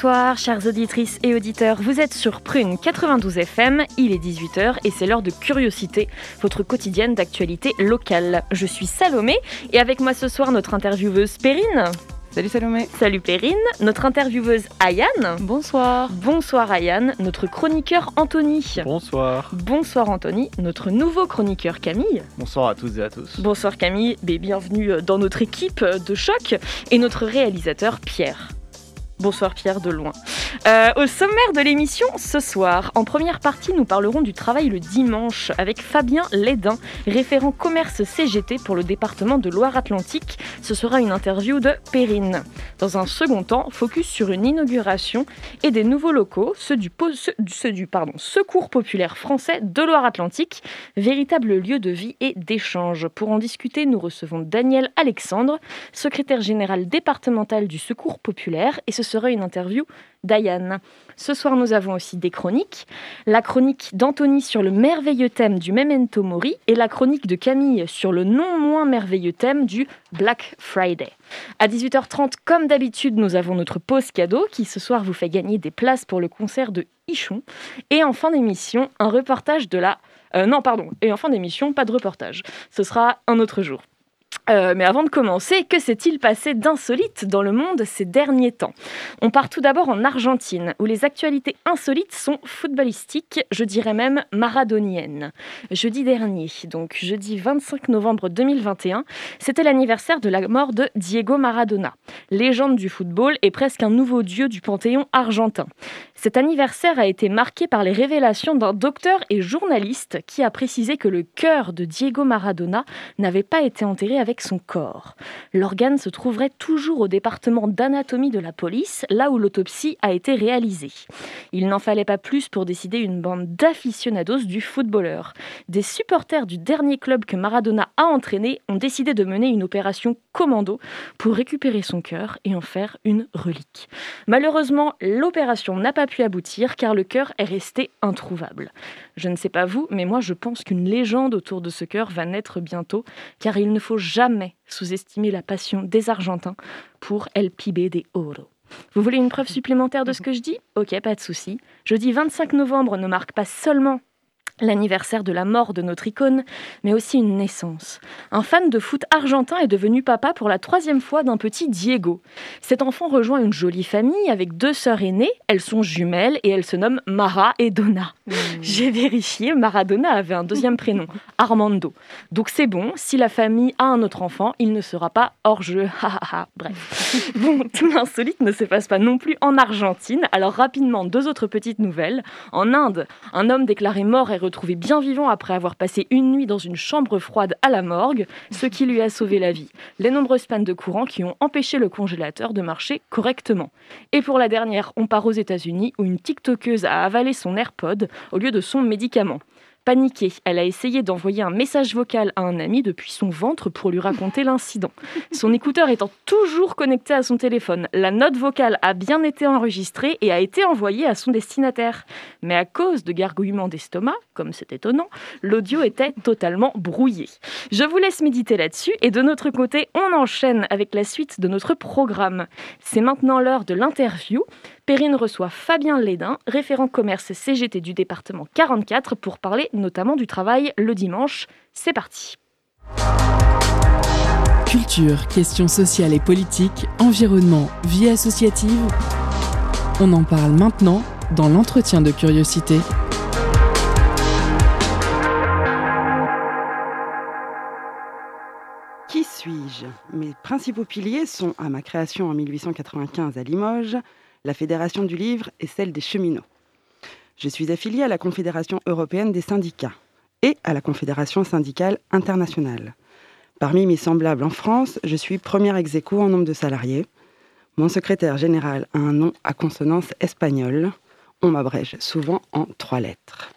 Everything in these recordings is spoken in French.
Bonsoir chères auditrices et auditeurs, vous êtes sur Prune 92 FM, il est 18h et c'est l'heure de Curiosité, votre quotidienne d'actualité locale. Je suis Salomé et avec moi ce soir notre intervieweuse Perrine. Salut Salomé. Salut Perrine, notre intervieweuse Ayane. Bonsoir. Bonsoir Ayane, notre chroniqueur Anthony. Bonsoir. Bonsoir Anthony, notre nouveau chroniqueur Camille. Bonsoir à toutes et à tous. Bonsoir Camille, et bienvenue dans notre équipe de choc et notre réalisateur Pierre. Bonsoir Pierre de loin. Euh, au sommaire de l'émission ce soir, en première partie, nous parlerons du travail le dimanche avec Fabien Lédin, référent commerce CGT pour le département de Loire-Atlantique. Ce sera une interview de Perrine. Dans un second temps, focus sur une inauguration et des nouveaux locaux, ceux du, Secours populaire français de Loire-Atlantique, véritable lieu de vie et d'échange. Pour en discuter, nous recevons Daniel Alexandre, secrétaire général départemental du Secours populaire, et ce sera une interview d'Ayane. Ce soir, nous avons aussi des chroniques. La chronique d'Anthony sur le merveilleux thème du Memento Mori et la chronique de Camille sur le non moins merveilleux thème du Black Friday. À 18h30, comme d'habitude, nous avons notre pause cadeau qui ce soir vous fait gagner des places pour le concert de Ichon. Et en fin d'émission, un reportage de la... Euh, non, pardon. Et en fin d'émission, pas de reportage. Ce sera un autre jour. Euh, mais avant de commencer, que s'est-il passé d'insolite dans le monde ces derniers temps? On part tout d'abord en Argentine, où les actualités insolites sont footballistiques, je dirais même maradoniennes. Jeudi dernier, donc jeudi 25 novembre 2021, c'était l'anniversaire de la mort de Diego Maradona, légende du football et presque un nouveau dieu du panthéon argentin. Cet anniversaire a été marqué par les révélations d'un docteur et journaliste qui a précisé que le cœur de Diego Maradona n'avait pas été enterré avec son corps. L'organe se trouverait toujours au département d'anatomie de la police, là où l'autopsie a été réalisée. Il n'en fallait pas plus pour décider une bande d'aficionados du footballeur. Des supporters du dernier club que Maradona a entraîné ont décidé de mener une opération commando pour récupérer son cœur et en faire une relique. Malheureusement, l'opération n'a pas pu aboutir car le cœur est resté introuvable. Je ne sais pas vous, mais moi je pense qu'une légende autour de ce cœur va naître bientôt, car il ne faut jamais sous-estimer la passion des Argentins pour El Pibe de Oro. Vous voulez une preuve supplémentaire de ce que je dis? Ok, pas de souci. Jeudi 25 novembre ne marque pas seulement l'anniversaire de la mort de notre icône, mais aussi une naissance. Un fan de foot argentin est devenu papa pour la troisième fois d'un petit Diego. Cet enfant rejoint une jolie famille avec deux sœurs aînées, elles sont jumelles et elles se nomment Mara et Donna. Mmh. J'ai vérifié, Maradona avait un deuxième prénom, Armando. Donc c'est bon, si la famille a un autre enfant, il ne sera pas hors jeu. Bref. Bon, tout l'insolite ne se passe pas non plus en Argentine, alors rapidement deux autres petites nouvelles. En Inde, un homme déclaré mort est retrouvé bien vivant après avoir passé une nuit dans une chambre froide à la morgue, ce qui lui a sauvé la vie. Les nombreuses pannes de courant qui ont empêché le congélateur de marcher correctement. Et pour la dernière, on part aux États-Unis où une TikTokeuse a avalé son AirPod au lieu de son médicament. Paniquée, elle a essayé d'envoyer un message vocal à un ami depuis son ventre pour lui raconter l'incident. Son écouteur étant toujours connecté à son téléphone, la note vocale a bien été enregistrée et a été envoyée à son destinataire. Mais à cause de gargouillements d'estomac, comme c'est étonnant, l'audio était totalement brouillé. Je vous laisse méditer là-dessus et de notre côté, on enchaîne avec la suite de notre programme. C'est maintenant l'heure de l'interview. Perrine reçoit Fabien Lédin, référent commerce CGT du département 44, pour parler notamment du travail le dimanche. C'est parti. Culture, questions sociales et politiques, environnement, vie associative. On en parle maintenant dans l'entretien de curiosité. Qui suis-je? Mes principaux piliers sont, à ma création en 1895 à Limoges, la Fédération du livre et celle des cheminots. Je suis affiliée à la Confédération européenne des syndicats et à la Confédération syndicale internationale. Parmi mes semblables en France, je suis première ex en nombre de salariés. Mon secrétaire général a un nom à consonance espagnole. On m'abrège souvent en trois lettres.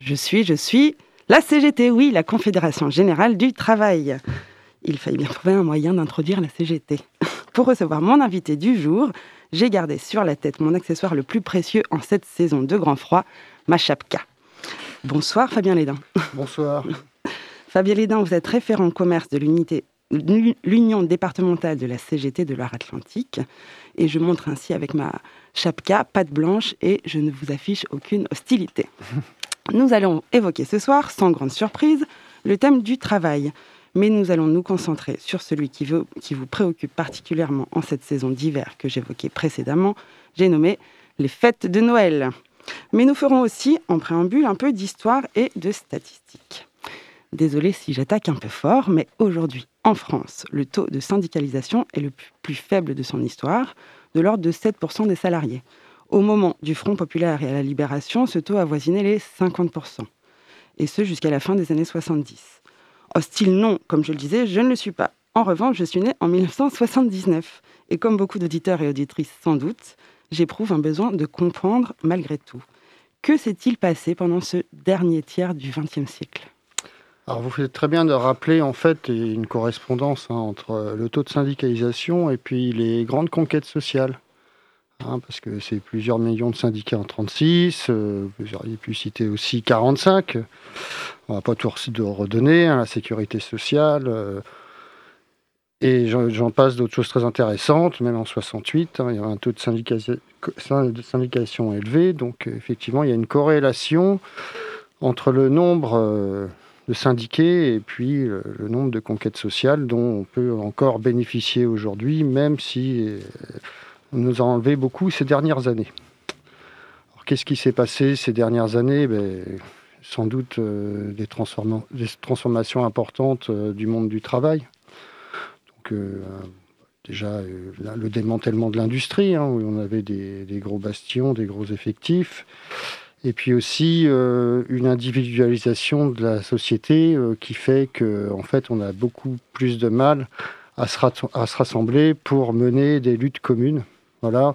Je suis, je suis la CGT, oui, la Confédération Générale du Travail. Il fallait bien trouver un moyen d'introduire la CGT. Pour recevoir mon invité du jour, j'ai gardé sur la tête mon accessoire le plus précieux en cette saison de grand froid, ma chapka. Bonsoir Fabien Lédin. Bonsoir. Fabien Lédin, vous êtes référent commerce de l'unité l'union départementale de la CGT de Loire-Atlantique. Et je montre ainsi avec ma chapka, patte blanche, et je ne vous affiche aucune hostilité. Nous allons évoquer ce soir, sans grande surprise, le thème du travail. Mais nous allons nous concentrer sur celui qui, vous préoccupe particulièrement en cette saison d'hiver que j'évoquais précédemment. J'ai nommé les fêtes de Noël. Mais nous ferons aussi, en préambule, un peu d'histoire et de statistiques. Désolé si j'attaque un peu fort, mais aujourd'hui, en France, le taux de syndicalisation est le plus faible de son histoire, de l'ordre de 7% des salariés. Au moment du Front populaire et à la Libération, ce taux avoisinait les 50%, et ce jusqu'à la fin des années 70. Hostile non, comme je le disais, je ne le suis pas. En revanche, je suis née en 1979, et comme beaucoup d'auditeurs et auditrices sans doute, j'éprouve un besoin de comprendre malgré tout. Que s'est-il passé pendant ce dernier tiers du XXe siècle? Alors vous faites très bien de rappeler en fait une correspondance hein, entre le taux de syndicalisation et puis les grandes conquêtes sociales. Hein, parce que c'est plusieurs millions de syndicats en 36, euh, vous auriez pu citer aussi 45. On va pas tout redonner, hein, la sécurité sociale. Euh, et j'en passe d'autres choses très intéressantes, même en 68, il y a un taux de, syndication élevé, donc effectivement il y a une corrélation entre le nombre euh, de syndiqués et puis le, nombre de conquêtes sociales dont on peut encore bénéficier aujourd'hui, même si euh, on nous a enlevé beaucoup ces dernières années. Qu'est-ce qui s'est passé ces dernières années? Ben, Sans doute euh, des, transformations importantes euh, du monde du travail. Donc, déjà le démantèlement de l'industrie, hein, où on avait des, gros bastions, des gros effectifs et puis aussi euh, une individualisation de la société euh, qui fait que en fait on a beaucoup plus de mal à se, rassembler pour mener des luttes communes voilà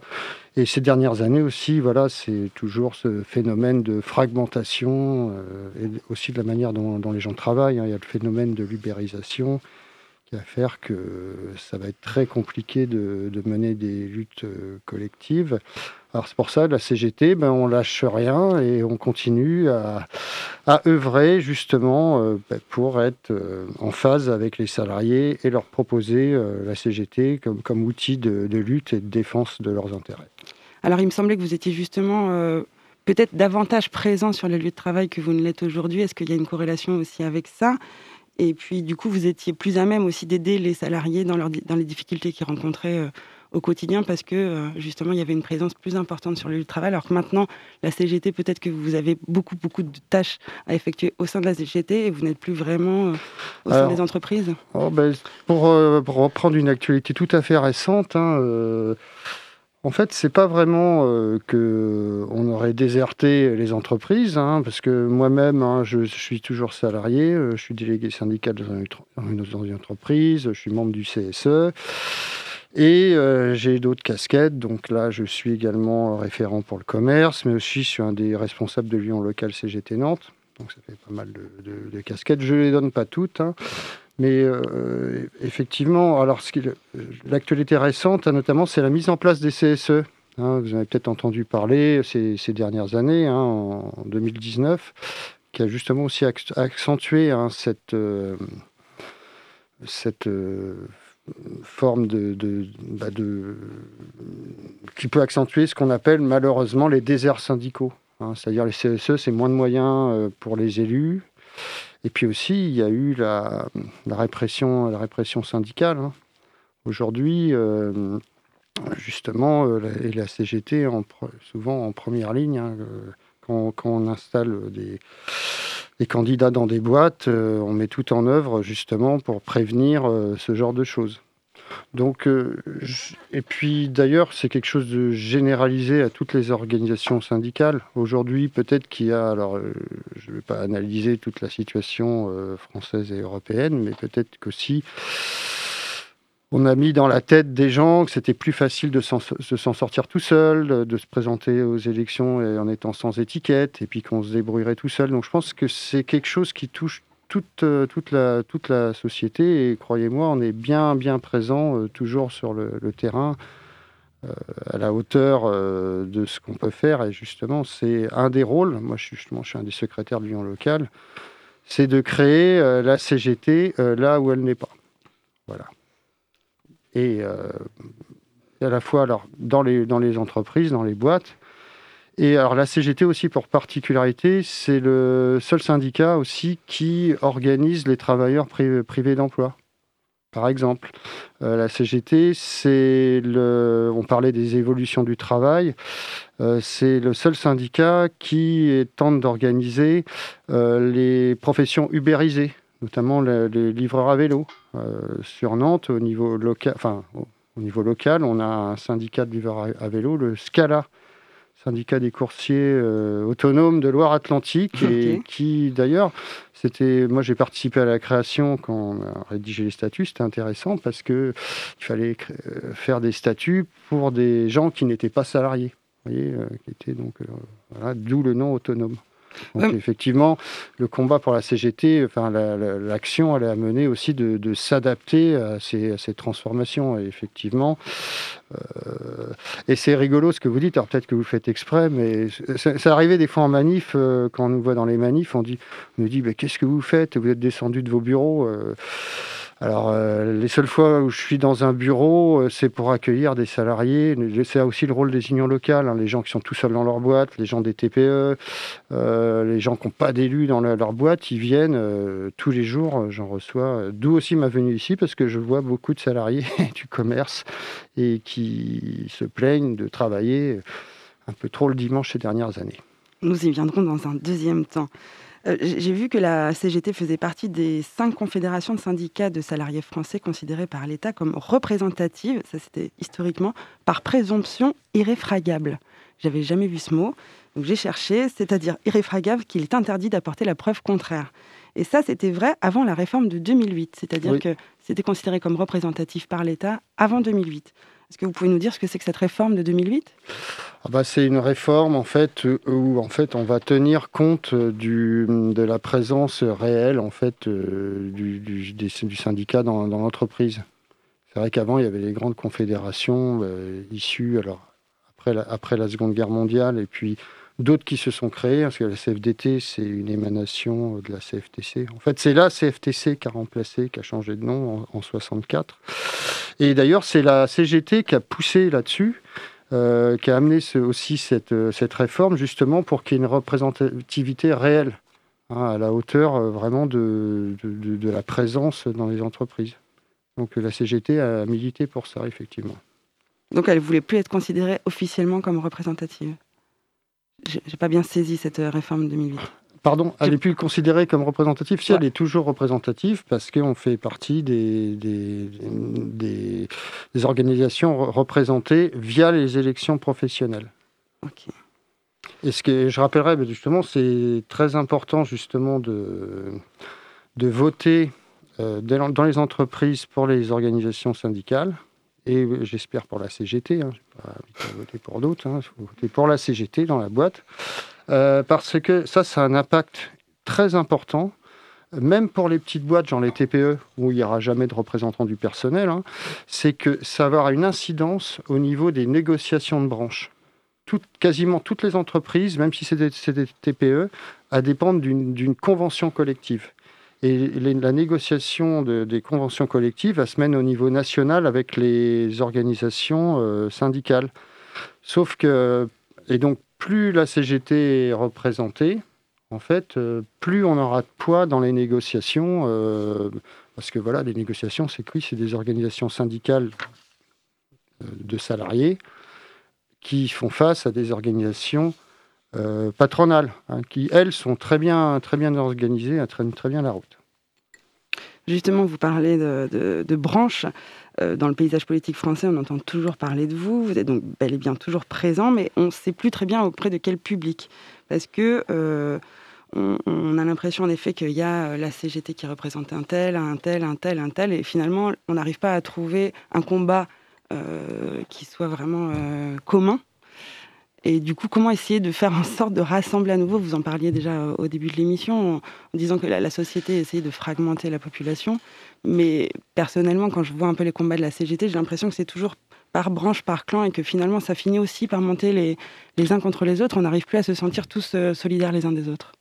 et ces dernières années aussi voilà c'est toujours ce phénomène de fragmentation euh, et aussi de la manière dont, les gens travaillent hein. il y a le phénomène de l'ubérisation qui va faire que ça va être très compliqué de, de mener des luttes collectives alors c'est pour ça, la CGT, ben, on lâche rien et on continue à, œuvrer justement euh, ben, pour être euh, en phase avec les salariés et leur proposer euh, la CGT comme, outil de, lutte et de défense de leurs intérêts. Alors il me semblait que vous étiez justement peut-être davantage présent sur les lieux de travail que vous ne l'êtes aujourd'hui. Est-ce qu'il y a une corrélation aussi avec ça? Et puis du coup, vous étiez plus à même aussi d'aider les salariés dans, dans les difficultés qu'ils rencontraient au quotidien parce que euh, justement il y avait une présence plus importante sur le lieu de travail. Alors que maintenant, la CGT, peut-être que vous avez beaucoup, beaucoup de tâches à effectuer au sein de la CGT et vous n'êtes plus vraiment euh, au sein des entreprises. Oh, ben, euh, pour, reprendre une actualité tout à fait récente, hein, en fait, c'est pas vraiment que on aurait déserté les entreprises, hein, parce que moi-même, hein, je, suis toujours salarié, je suis délégué syndical dans une, dans une entreprise, je suis membre du CSE. Et euh, j'ai d'autres casquettes. Donc là, je suis également référent pour le commerce, mais aussi je suis un des responsables de l'Union locale CGT Nantes. Donc ça fait pas mal de, casquettes. Je ne les donne pas toutes. Hein. Mais euh, effectivement, alors l'actualité récente, notamment, c'est la mise en place des CSE. Hein. vous avez peut-être entendu parler ces, dernières années, hein, en 2019, qui a justement aussi accentué cette, euh, cette forme bah, de, qui peut accentuer ce qu'on appelle malheureusement les déserts syndicaux. Hein. C'est-à-dire les CSE, c'est moins de moyens euh, pour les élus. Et puis aussi, il y a eu la, répression, la répression syndicale. Hein. Aujourd'hui, euh, justement, euh, la, la CGT en, souvent en première ligne, hein, quand, on installe des les candidats dans des boîtes, euh, on met tout en œuvre justement pour prévenir euh, ce genre de choses. Donc, euh, et puis d'ailleurs, c'est quelque chose de généralisé à toutes les organisations syndicales. Aujourd'hui, peut-être qu'il y a, alors je ne vais pas analyser toute la situation française et européenne, mais peut-être qu'aussi on a mis dans la tête des gens que c'était plus facile de s'en sortir tout seul, de se présenter aux élections en étant sans étiquette, et puis qu'on se débrouillerait tout seul. Donc je pense que c'est quelque chose qui touche toute, euh, la, société, et croyez-moi, on est bien, bien présent euh, toujours sur le, terrain, euh, à la hauteur de ce qu'on peut faire. Et justement, c'est un des rôles, moi justement, je suis un des secrétaires de l'Union locale, c'est de créer la CGT là où elle n'est pas. Voilà et, euh, à la fois alors, dans, les, dans les entreprises, dans les boîtes. Et alors la CGT aussi pour particularité, c'est le seul syndicat aussi qui organise les travailleurs privés, d'emploi. Par exemple, euh, la CGT, c'est le, on parlait des évolutions du travail, euh, c'est le seul syndicat qui tente d'organiser les professions ubérisées notamment les livreurs à vélo. Euh, sur Nantes, au niveau, local, enfin, au niveau local, on a un syndicat de livreurs à, vélo, le SCALA, syndicat des coursiers euh, autonomes de Loire-Atlantique, et qui d'ailleurs, c'était, moi j'ai participé à la création quand on a rédigé les statuts, c'était intéressant parce que il fallait euh, faire des statuts pour des gens qui n'étaient pas salariés, vous voyez, qui étaient donc, voilà, d'où le nom autonome. Donc, effectivement, le combat pour la CGT, enfin, l'action, elle est amenée aussi de, s'adapter à ces, transformations. Et effectivement, euh, et c'est rigolo ce que vous dites. Alors peut-être que vous faites exprès, mais ça, arrivait des fois en manif, euh, quand on nous voit dans les manifs, on, dit, on nous dit, qu'est-ce que vous faites? Vous êtes descendu de vos bureaux euh, alors, euh, les seules fois où je suis dans un bureau, euh, c'est pour accueillir des salariés. C'est aussi le rôle des unions locales, hein, les gens qui sont tout seuls dans leur boîte, les gens des TPE, euh, les gens qui n'ont pas d'élus dans leur boîte, ils viennent tous les jours, j'en reçois. D'où aussi ma venue ici, parce que je vois beaucoup de salariés du commerce et qui se plaignent de travailler un peu trop le dimanche ces dernières années. Nous y viendrons dans un deuxième temps. Euh, j'ai vu que la CGT faisait partie des cinq confédérations de syndicats de salariés français considérées par l'État comme représentatives, ça c'était historiquement, par présomption irréfragable. J'avais jamais vu ce mot, donc j'ai cherché, c'est-à-dire irréfragable qu'il est interdit d'apporter la preuve contraire. Et ça, c'était vrai avant la réforme de 2008, c'est-à-dire que c'était considéré comme représentatif par l'État avant 2008. Est-ce que vous pouvez nous dire ce que c'est que cette réforme de 2008 ah bah, C'est une réforme en fait, euh, où en fait, on va tenir compte du, de la présence réelle en fait, euh, du, du, syndicat dans, l'entreprise. C'est vrai qu'avant, il y avait les grandes confédérations euh, issues alors, après, la, après la Seconde Guerre mondiale et puis d'autres qui se sont créés, parce que la CFDT, c'est une émanation de la CFTC. En fait, c'est la CFTC qui a remplacé, qui a changé de nom en, 64. Et d'ailleurs, c'est la CGT qui a poussé là-dessus, euh, qui a amené aussi cette, cette, réforme, justement, pour qu'il y ait une représentativité réelle, hein, à la hauteur euh, vraiment de, de, de, la présence dans les entreprises. Donc la CGT a milité pour ça, effectivement. Donc elle ne voulait plus être considérée officiellement comme représentative j'ai pas bien saisi cette euh, réforme 2008. Pardon, elle n'est plus considérée comme représentative. Si elle est toujours représentative, parce qu'on fait partie des, des, organisations représentées via les élections professionnelles. Et ce que je rappellerai, ben, justement, c'est très important justement de, de voter euh, dans les entreprises pour les organisations syndicales et j'espère pour la CGT, hein, pas voter pour d'autres, il hein, faut voter pour la CGT dans la boîte, euh, parce que ça, ça a un impact très important, même pour les petites boîtes, genre les TPE, où il n'y aura jamais de représentants du personnel, hein, c'est que ça va avoir une incidence au niveau des négociations de branches. quasiment toutes les entreprises, même si c'est des, des, TPE, à dépendre d'une convention collective. Et la négociation des conventions collectives se mener au niveau national avec les organisations euh, syndicales. Sauf que, et donc, plus la CGT est représentée, en fait, euh, plus on aura de poids dans les négociations, euh, parce que voilà, les négociations, c'est c'est des organisations syndicales de salariés qui font face à des organisations euh, patronales, hein, qui, elles, sont très bien, très bien organisées, traînent très bien la route. Justement, vous parlez de, branches. Euh, dans le paysage politique français, on entend toujours parler de vous. Vous êtes donc bel et bien toujours présent, mais on ne sait plus très bien auprès de quel public. Parce que, euh, on, a l'impression en effet qu'il y a la CGT qui représente un tel, un tel, un tel, un tel, et finalement, on n'arrive pas à trouver un combat qui soit vraiment commun. Et du coup, comment essayer de faire en sorte de rassembler à nouveau Vous en parliez déjà au début de l'émission, en, disant que la, société essaye de fragmenter la population. Mais personnellement, quand je vois un peu les combats de la CGT, j'ai l'impression que c'est toujours par branche, par clan, et que finalement, ça finit aussi par monter les, les uns contre les autres. On n'arrive plus à se sentir tous euh, solidaires les uns des autres.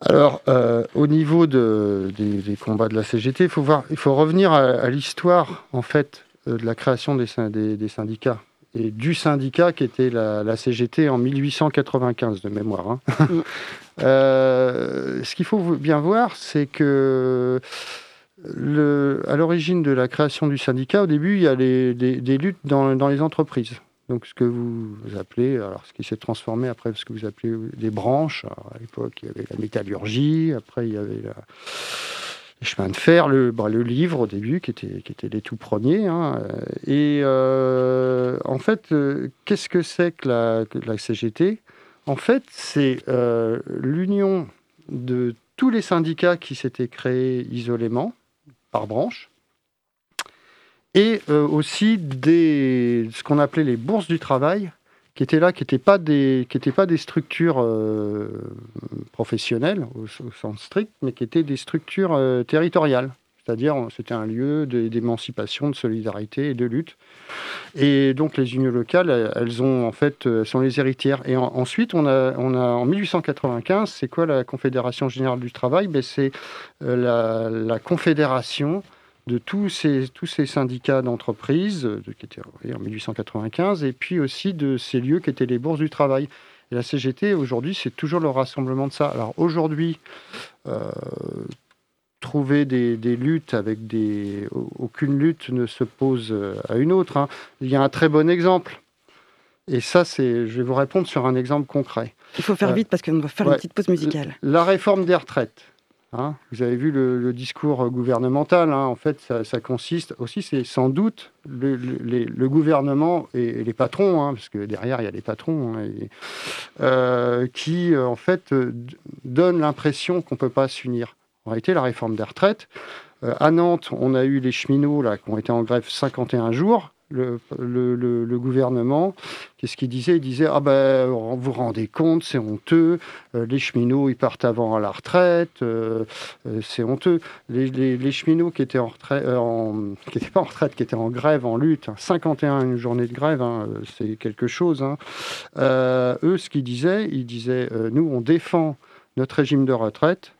Alors, euh, au niveau de, des, combats de la CGT, il faut, voir, il faut revenir à, l'histoire, en fait, euh, de la création des syndicats et du syndicat qui était la, CGT en 1895 de mémoire. Hein. Mm. Euh, ce qu'il faut bien voir, c'est que le, à l'origine de la création du syndicat, au début, il y a des, luttes dans, les entreprises. Donc ce que vous appelez, alors ce qui s'est transformé après, ce que vous appelez des branches. à l'époque, il y avait la métallurgie, après il y avait la les chemins de fer, le, bah, le livre au début, qui était, qui les tout premiers. Hein. Et euh, en fait, euh, qu'est-ce que c'est que la, la, CGT En fait, c'est euh, l'union de tous les syndicats qui s'étaient créés isolément, par branche, et aussi des, ce qu'on appelait les bourses du travail, qui étaient là, qui n'étaient pas des, qui pas des structures euh, professionnelles au, sens strict, mais qui étaient des structures euh, territoriales. C'est-à-dire, c'était un lieu d'émancipation, de solidarité et de lutte. Et donc, les unions locales, elles ont en fait, euh, sont les héritières. Et ensuite, on a, on a en 1895, c'est quoi la Confédération générale du travail? Ben, C'est la confédération de tous ces, tous ces syndicats d'entreprises, qui étaient en 1895, et puis aussi de ces lieux qui étaient les bourses du travail. Et la CGT, aujourd'hui, c'est toujours le rassemblement de ça. Alors aujourd'hui, euh, trouver des, luttes avec des... Aucune lutte ne se pose à une autre. Hein. Il y a un très bon exemple. Et ça, c'est, je vais vous répondre sur un exemple concret. Il faut faire euh, vite parce qu'on doit faire une petite pause musicale. La réforme des retraites. Hein. vous avez vu le, discours gouvernemental. Hein. en fait, ça, consiste aussi, c'est sans doute le, gouvernement et, les patrons, hein, parce que derrière il y a les patrons, euh, qui euh, en fait donnent l'impression qu'on ne peut pas s'unir. En réalité, la réforme des retraites. Euh, à Nantes, on a eu les cheminots qui ont été en grève 51 jours le, gouvernement, qu'est-ce qu'il disait? Il disait Ah ben, vous vous rendez compte, c'est honteux, euh, les cheminots, ils partent avant à la retraite, euh, euh, c'est honteux. Les, cheminots qui étaient en retraite, qui n'étaient pas en retraite, qui étaient en grève, en lutte, 51 une journée de grève, hein, c'est quelque chose. Hein. eux, ce qu'ils disaient, ils disaient Nous, on défend notre régime de retraite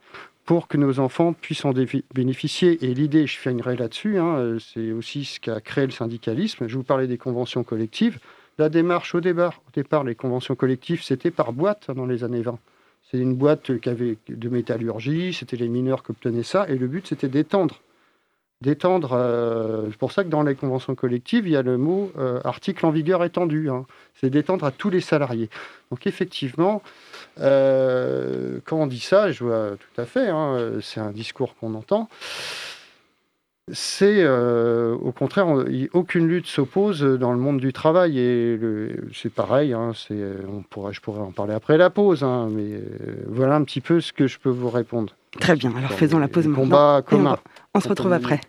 pour que nos enfants puissent en bénéficier. Et l'idée, je finirai là-dessus, hein, euh, c'est aussi ce qui a créé le syndicalisme. Je vous parlais des conventions collectives. La démarche au départ, au départ les conventions collectives, c'était par boîte dans les années 20. C'est une boîte qui avait de métallurgie, c'était les mineurs qui obtenaient ça, et le but c'était d'étendre. D'étendre, euh, c'est pour ça que dans les conventions collectives, il y a le mot euh, article en vigueur étendu. Hein. C'est d'étendre à tous les salariés. Donc effectivement, euh, quand on dit ça, je vois tout à fait, hein, c'est un discours qu'on entend. C'est euh, au contraire, aucune lutte s'oppose dans le monde du travail et c'est pareil. Hein, on pourrait, je pourrais en parler après la pause, hein, mais euh, voilà un petit peu ce que je peux vous répondre. Très bien. Alors faisons la pause maintenant. commun. on se retrouve après.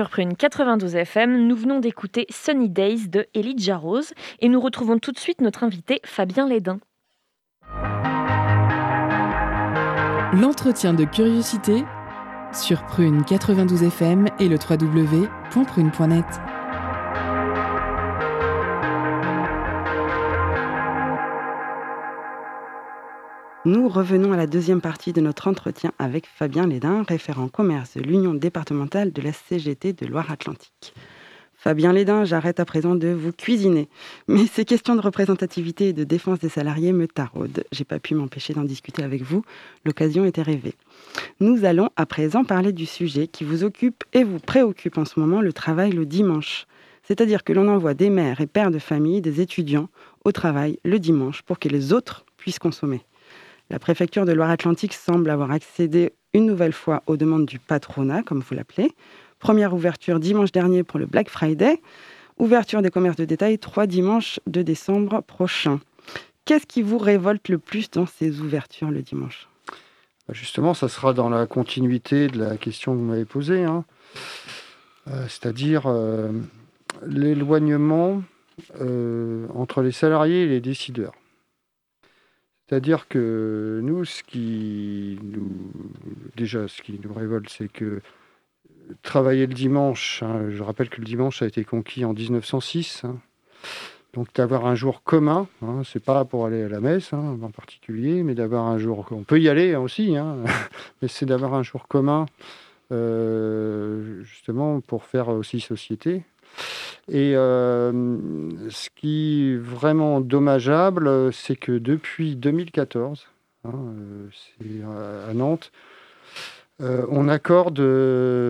Sur Prune 92 FM, nous venons d'écouter Sunny Days de Elijah Rose et nous retrouvons tout de suite notre invité Fabien Lédin. L'entretien de curiosité sur Prune 92 FM et le www.prune.net. Nous revenons à la deuxième partie de notre entretien avec Fabien Lédin, référent commerce de l'Union départementale de la CGT de Loire-Atlantique. Fabien Lédin, j'arrête à présent de vous cuisiner. Mais ces questions de représentativité et de défense des salariés me taraudent. J'ai pas pu m'empêcher d'en discuter avec vous. L'occasion était rêvée. Nous allons à présent parler du sujet qui vous occupe et vous préoccupe en ce moment, le travail le dimanche. C'est-à-dire que l'on envoie des mères et pères de famille, des étudiants, au travail le dimanche pour que les autres puissent consommer. La préfecture de Loire-Atlantique semble avoir accédé une nouvelle fois aux demandes du patronat, comme vous l'appelez. Première ouverture dimanche dernier pour le Black Friday. Ouverture des commerces de détail trois dimanches de décembre prochain. Qu'est-ce qui vous révolte le plus dans ces ouvertures le dimanche? Bah, Justement, ça sera dans la continuité de la question que vous m'avez posée, hein. euh, c'est-à-dire euh, l'éloignement euh, entre les salariés et les décideurs. C'est-à-dire que nous, ce qui nous, déjà, ce qui nous révolte, c'est que travailler le dimanche, hein, je rappelle que le dimanche a été conquis en 1906, hein. donc d'avoir un jour commun, hein, c'est pas pour aller à la messe en particulier, mais d'avoir un jour, on peut y aller aussi, mais c'est d'avoir un jour commun, euh, justement pour faire aussi société. Et euh, ce qui est vraiment dommageable, c'est que depuis 2014, hein, euh, à Nantes, euh, on accorde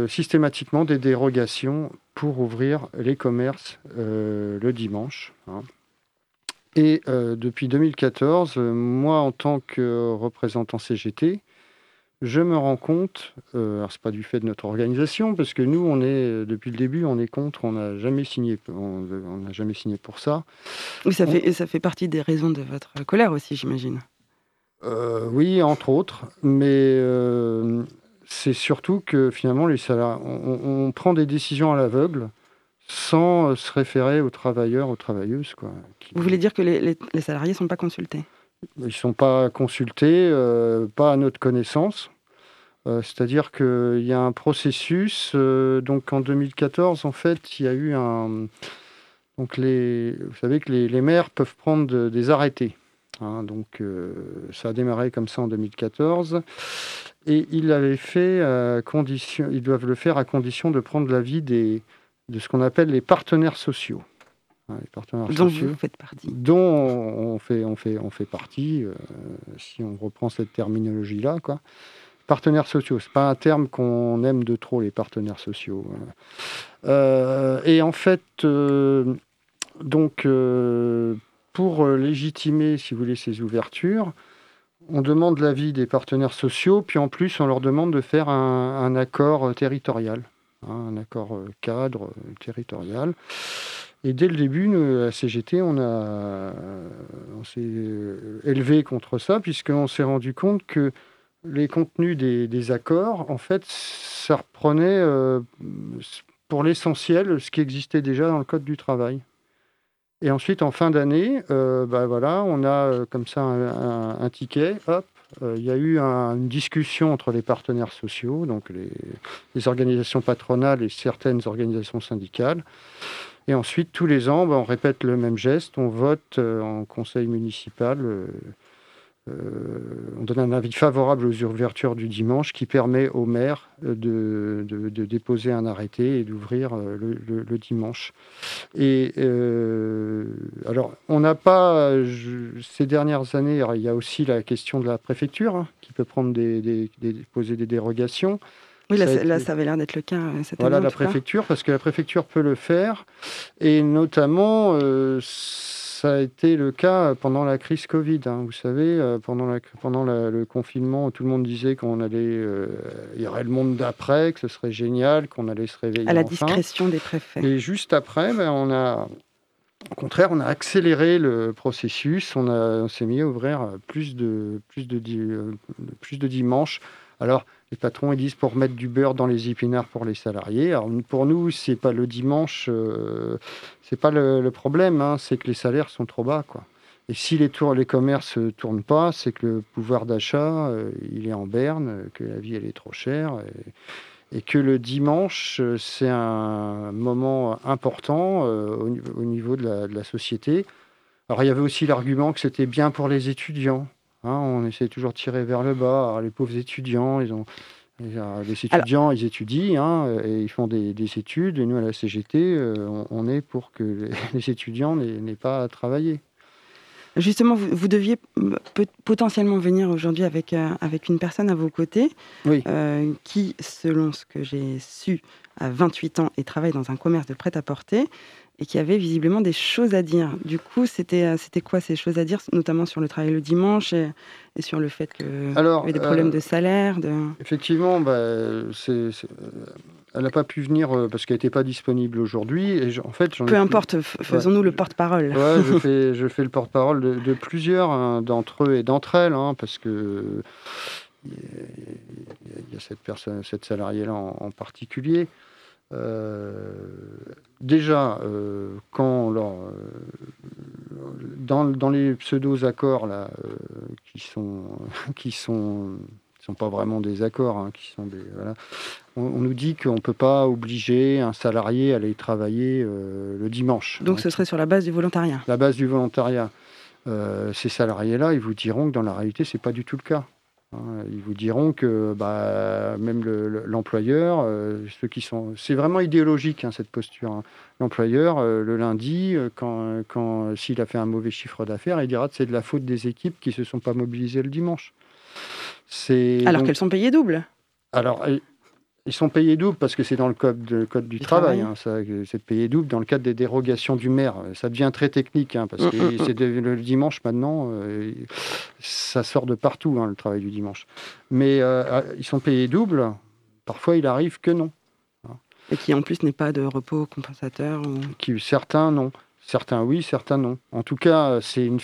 systématiquement des dérogations pour ouvrir les commerces le dimanche. Hein. Et depuis 2014, moi, en tant que représentant CGT, je me rends compte, euh, alors c'est pas du fait de notre organisation, parce que nous, on est depuis le début, on est contre, on n'a jamais signé, on n'a jamais signé pour ça. Oui, ça fait, ça fait partie des raisons de votre colère aussi, j'imagine. Euh, oui, entre autres, mais euh, c'est surtout que finalement, les salariés, on, prend des décisions à l'aveugle sans se référer aux travailleurs, aux travailleuses. Quoi, Vous voulez dire que les, les salariés ne sont pas consultés? Ils ne sont pas consultés, euh, pas à notre connaissance. Euh, c'est-à-dire qu'il y a un processus. Euh, donc en 2014, en fait, il y a eu un. Donc les, vous savez que les, maires peuvent prendre des arrêtés. Hein. donc ça a démarré comme ça en 2014. Et ils l'avaient fait condition. Ils doivent le faire à condition de prendre l'avis de ce qu'on appelle les partenaires sociaux les partenaires dont vous faites partie. Dont on fait, on fait, on fait partie, euh, si on reprend cette terminologie-là. Quoi. Partenaires sociaux, ce n'est pas un terme qu'on aime de trop, les partenaires sociaux. Euh, et en fait, euh, donc, pour légitimer, si vous voulez, ces ouvertures, on demande l'avis des partenaires sociaux, puis en plus, on leur demande de faire un, accord territorial, hein, un accord cadre territorial. Et dès le début, nous, à CGT, on, a, on s'est élevé contre ça, puisqu'on s'est rendu compte que les contenus des, accords, en fait, ça reprenait euh, pour l'essentiel ce qui existait déjà dans le Code du travail. Et ensuite, en fin d'année, euh, bah voilà, on a euh, comme ça un, ticket, hop, il y a eu une discussion entre les partenaires sociaux, donc les, organisations patronales et certaines organisations syndicales, et ensuite, tous les ans, ben, on répète le même geste, on vote euh, en conseil municipal, euh, euh, on donne un avis favorable aux ouvertures du dimanche qui permet au maire de, déposer un arrêté et d'ouvrir le, dimanche. Et alors, on n'a pas, ces dernières années, il y a aussi la question de la préfecture hein, qui peut prendre des, poser des dérogations. Oui, là, ça, avait l'air d'être le cas. Euh, cette voilà la préfecture, parce que la préfecture peut le faire. Et notamment, euh, ça a été le cas pendant la crise Covid. Hein. Vous savez, euh, pendant, la, pendant le confinement, tout le monde disait qu'on allait, il y aurait le monde d'après, que ce serait génial, qu'on allait se réveiller. À la discrétion des préfets. Et juste après, ben, on a, au contraire, on a accéléré le processus. On, on s'est mis à ouvrir plus de, plus de, plus de dimanches. Alors, les patrons ils disent pour mettre du beurre dans les épinards pour les salariés. Alors pour nous, c'est pas le dimanche, euh, c'est pas le, problème, hein, c'est que les salaires sont trop bas. Et si les, tours, les commerces ne tournent pas, c'est que le pouvoir d'achat, euh, il est en berne, que la vie, elle est trop chère. Et, que le dimanche, c'est un moment important euh, au, niveau de la, société. Alors, il y avait aussi l'argument que c'était bien pour les étudiants. Hein, on essaie toujours de tirer vers le bas. les pauvres étudiants, ils ont. Les étudiants, ils étudient hein, et ils font des, études. Et nous, à la CGT, euh, on, est pour que les, étudiants n'aient pas à travailler. Justement, vous, deviez potentiellement venir aujourd'hui avec, euh, avec une personne à vos côtés euh, qui, selon ce que j'ai su, a 28 ans et travaille dans un commerce de prêt-à-porter et qui avait visiblement des choses à dire. Du coup, c'était euh, c'était quoi ces choses à dire, notamment sur le travail le dimanche et, sur le fait qu'il y avait des problèmes euh, de salaire de... Effectivement, bah, c'est, elle n'a pas pu venir euh, parce qu'elle n'était pas disponible aujourd'hui. Et en fait, Peu importe, faisons-nous le porte-parole. Ouais, je, fais, je fais le porte-parole de, plusieurs hein, d'entre eux et d'entre elles, hein, parce que il y, a cette personne, cette salariée-là en particulier. Euh, déjà, euh, quand euh, dans, dans, les pseudo-accords là, qui sont qui sont sont pas vraiment des accords, hein, qui sont des voilà, on, nous dit qu'on ne peut pas obliger un salarié à aller travailler le dimanche. Donc, ce serait sur la base du volontariat. La base du volontariat. ces salariés-là, ils vous diront que dans la réalité, c'est pas du tout le cas. Hein, ils vous diront que bah, même l'employeur, euh, ceux qui sont, c'est vraiment idéologique hein, cette posture. Hein. L'employeur, euh, le lundi, euh, quand, quand s'il a fait un mauvais chiffre d'affaires, il dira que c'est de la faute des équipes qui se sont pas mobilisées le dimanche. Alors qu'elles sont payées double. Alors, ils sont payés double parce que c'est dans le code, code du, travail. Hein, c'est payé double dans le cadre des dérogations du maire. Ça devient très technique hein, parce mm, que mm, mm. c'est le dimanche maintenant. Euh, ça sort de partout hein, le travail du dimanche. Mais euh, ah, ils sont payés double. Parfois, il arrive que non. Et qui en plus n'est pas de repos compensateur. Qui certains non. Certains oui, certains non. En tout cas, c'est une.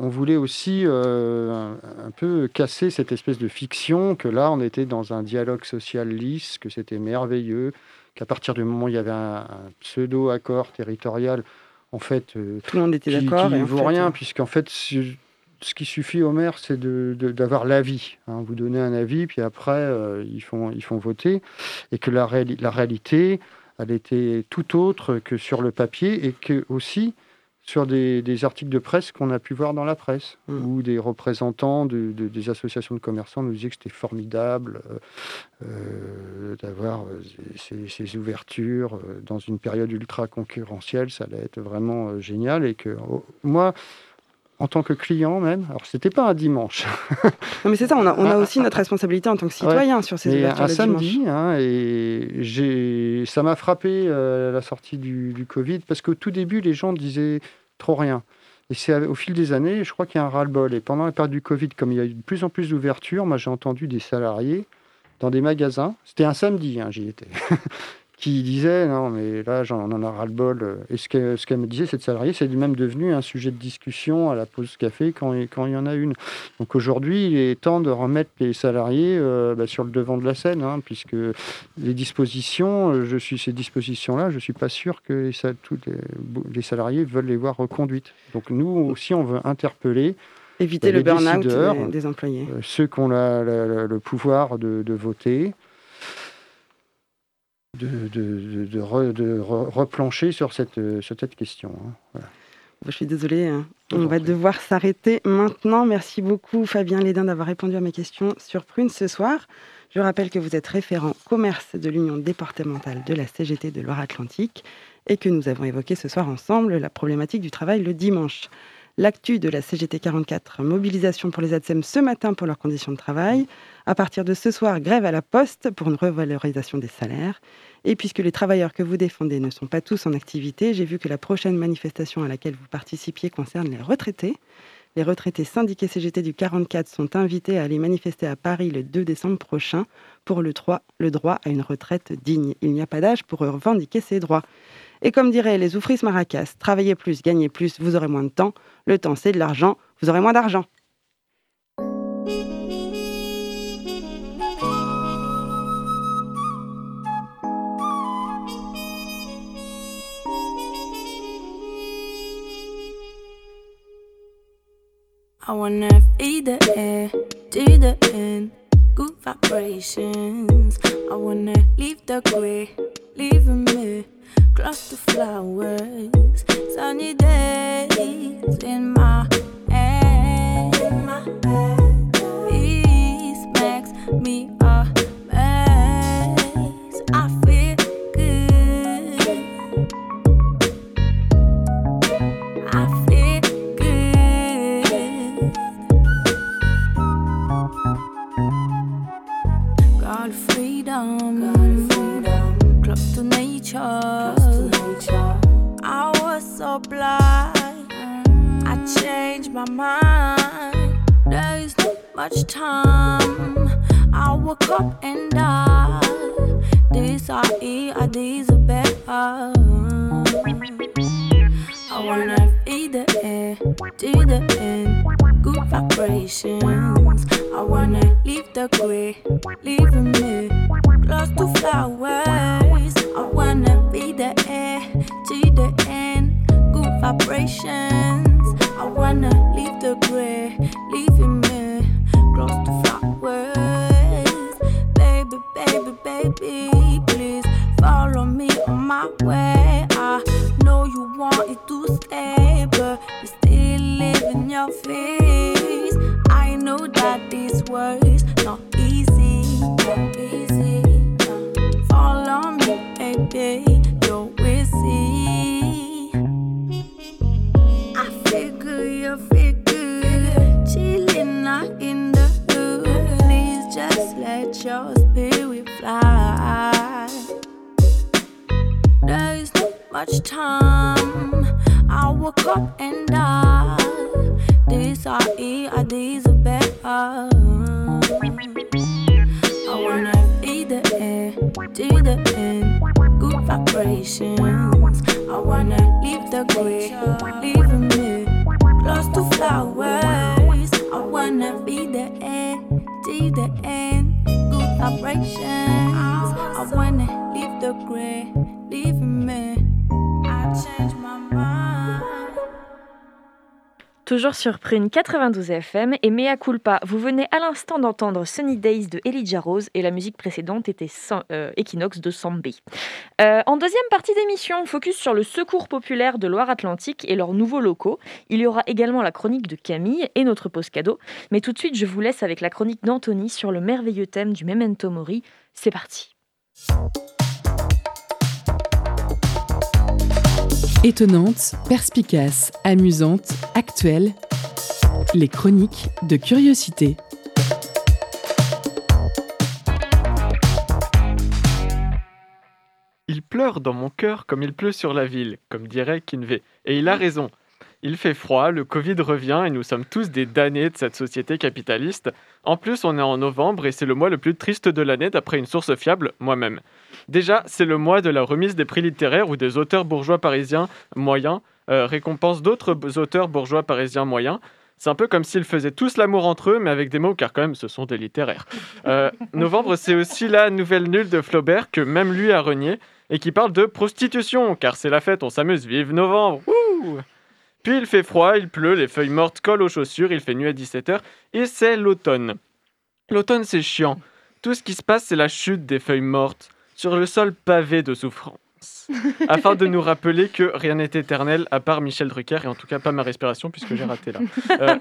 On voulait aussi euh, un, peu casser cette espèce de fiction que là, on était dans un dialogue social lisse, que c'était merveilleux, qu'à partir du moment où il y avait un, pseudo accord territorial, en fait, euh, tout le monde était d'accord. Qui ne vaut rien, euh, puisqu'en fait, ce qui suffit au maire, c'est d'avoir l'avis. Hein. Vous donnez un avis, puis après, ils, font, ils font voter, et que la, la réalité elle était tout autre que sur le papier et que aussi sur des, articles de presse qu'on a pu voir dans la presse, mmh. où des représentants de, des associations de commerçants nous disaient que c'était formidable euh, euh, d'avoir euh, ces, ouvertures dans une période ultra concurrentielle, ça allait être vraiment génial et que oh, moi, en tant que client même. Alors, c'était pas un dimanche. non, mais c'est ça, on a, on a, aussi notre responsabilité en tant que citoyen sur ces ouvertures un samedi, hein, et ça m'a frappé euh, la sortie du, du, Covid, parce qu'au tout début, les gens disaient trop rien. Et c'est au fil des années, je crois qu'il y a un ras-le-bol. Et pendant la période du Covid, comme il y a eu de plus en plus d'ouvertures, moi j'ai entendu des salariés dans des magasins. C'était un samedi, hein, j'y étais. qui disait non mais là j'en en a ras le bol et ce qu'elle ce me disait cette salariée c'est même devenu un sujet de discussion à la pause café quand, quand il y en a une. Donc aujourd'hui il est temps de remettre les salariés euh, bah, sur le devant de la scène hein, puisque les dispositions euh, je suis ces dispositions là je suis pas sûr que les, tous les, salariés veulent les voir reconduites. Donc nous aussi on veut interpeller éviter bah, le burn-out des, employés. euh, ceux qui ont le pouvoir de, de voter de, de, de, replancher sur cette, sur cette question. Hein. Je suis désolée, hein. on va devoir s'arrêter maintenant. Merci beaucoup Fabien Lédin d'avoir répondu à mes questions sur Prune ce soir. Je rappelle que vous êtes référent commerce de l'Union départementale de la CGT de Loire-Atlantique et que nous avons évoqué ce soir ensemble la problématique du travail le dimanche. L'actu de la CGT 44, mobilisation pour les ADSEM ce matin pour leurs conditions de travail. À partir de ce soir, grève à la poste pour une revalorisation des salaires. Et puisque les travailleurs que vous défendez ne sont pas tous en activité, j'ai vu que la prochaine manifestation à laquelle vous participiez concerne les retraités. Les retraités syndiqués CGT du 44 sont invités à aller manifester à Paris le 2 décembre prochain pour le, 3, le droit à une retraite digne. Il n'y a pas d'âge pour revendiquer ces droits. Et comme diraient les oufris maracas, travaillez plus, gagnez plus, vous aurez moins de temps. Le temps, c'est de l'argent, vous aurez moins d'argent. I wanna feel the air to the end. Good vibrations. I wanna leave the gray, leaving me close to flowers. Sunny days in my I and I. These are it, are uh, these are better. Uh. I wanna feel the air to the end. Good vibrations. I wanna leave the gray, leaving me close to flowers. I wanna be the air to the end. Good vibrations. I wanna leave the gray, Toujours sur Prune 92 FM et Mea Culpa, vous venez à l'instant d'entendre Sunny Days de Elijah Rose et la musique précédente était euh, Equinox de Sambé. Euh, en deuxième partie d'émission, focus sur le Secours populaire de Loire-Atlantique et leurs nouveaux locaux. Il y aura également la chronique de Camille et notre pause cadeau. Mais tout de suite, je vous laisse avec la chronique d'Anthony sur le merveilleux thème du Memento Mori. C'est parti. Étonnante, perspicace, amusante, actuelle. Les chroniques de curiosité. Il pleure dans mon cœur comme il pleut sur la ville, comme dirait Kinvey. Et il a raison. Il fait froid, le Covid revient et nous sommes tous des damnés de cette société capitaliste. En plus, on est en novembre et c'est le mois le plus triste de l'année d'après une source fiable, moi-même. Déjà, c'est le mois de la remise des prix littéraires où des auteurs bourgeois parisiens moyens euh, récompensent d'autres auteurs bourgeois parisiens moyens. C'est un peu comme s'ils faisaient tous l'amour entre eux, mais avec des mots, car quand même, ce sont des littéraires. Euh, novembre, c'est aussi la nouvelle nulle de Flaubert, que même lui a renié, et qui parle de prostitution, car c'est la fête, on s'amuse, vive novembre Puis il fait froid, il pleut, les feuilles mortes collent aux chaussures, il fait nuit à 17h, et c'est l'automne. L'automne, c'est chiant. Tout ce qui se passe, c'est la chute des feuilles mortes, sur le sol pavé de souffrance. Afin de nous rappeler que rien n'est éternel à part Michel Drucker, et en tout cas pas ma respiration, puisque j'ai raté là. Euh,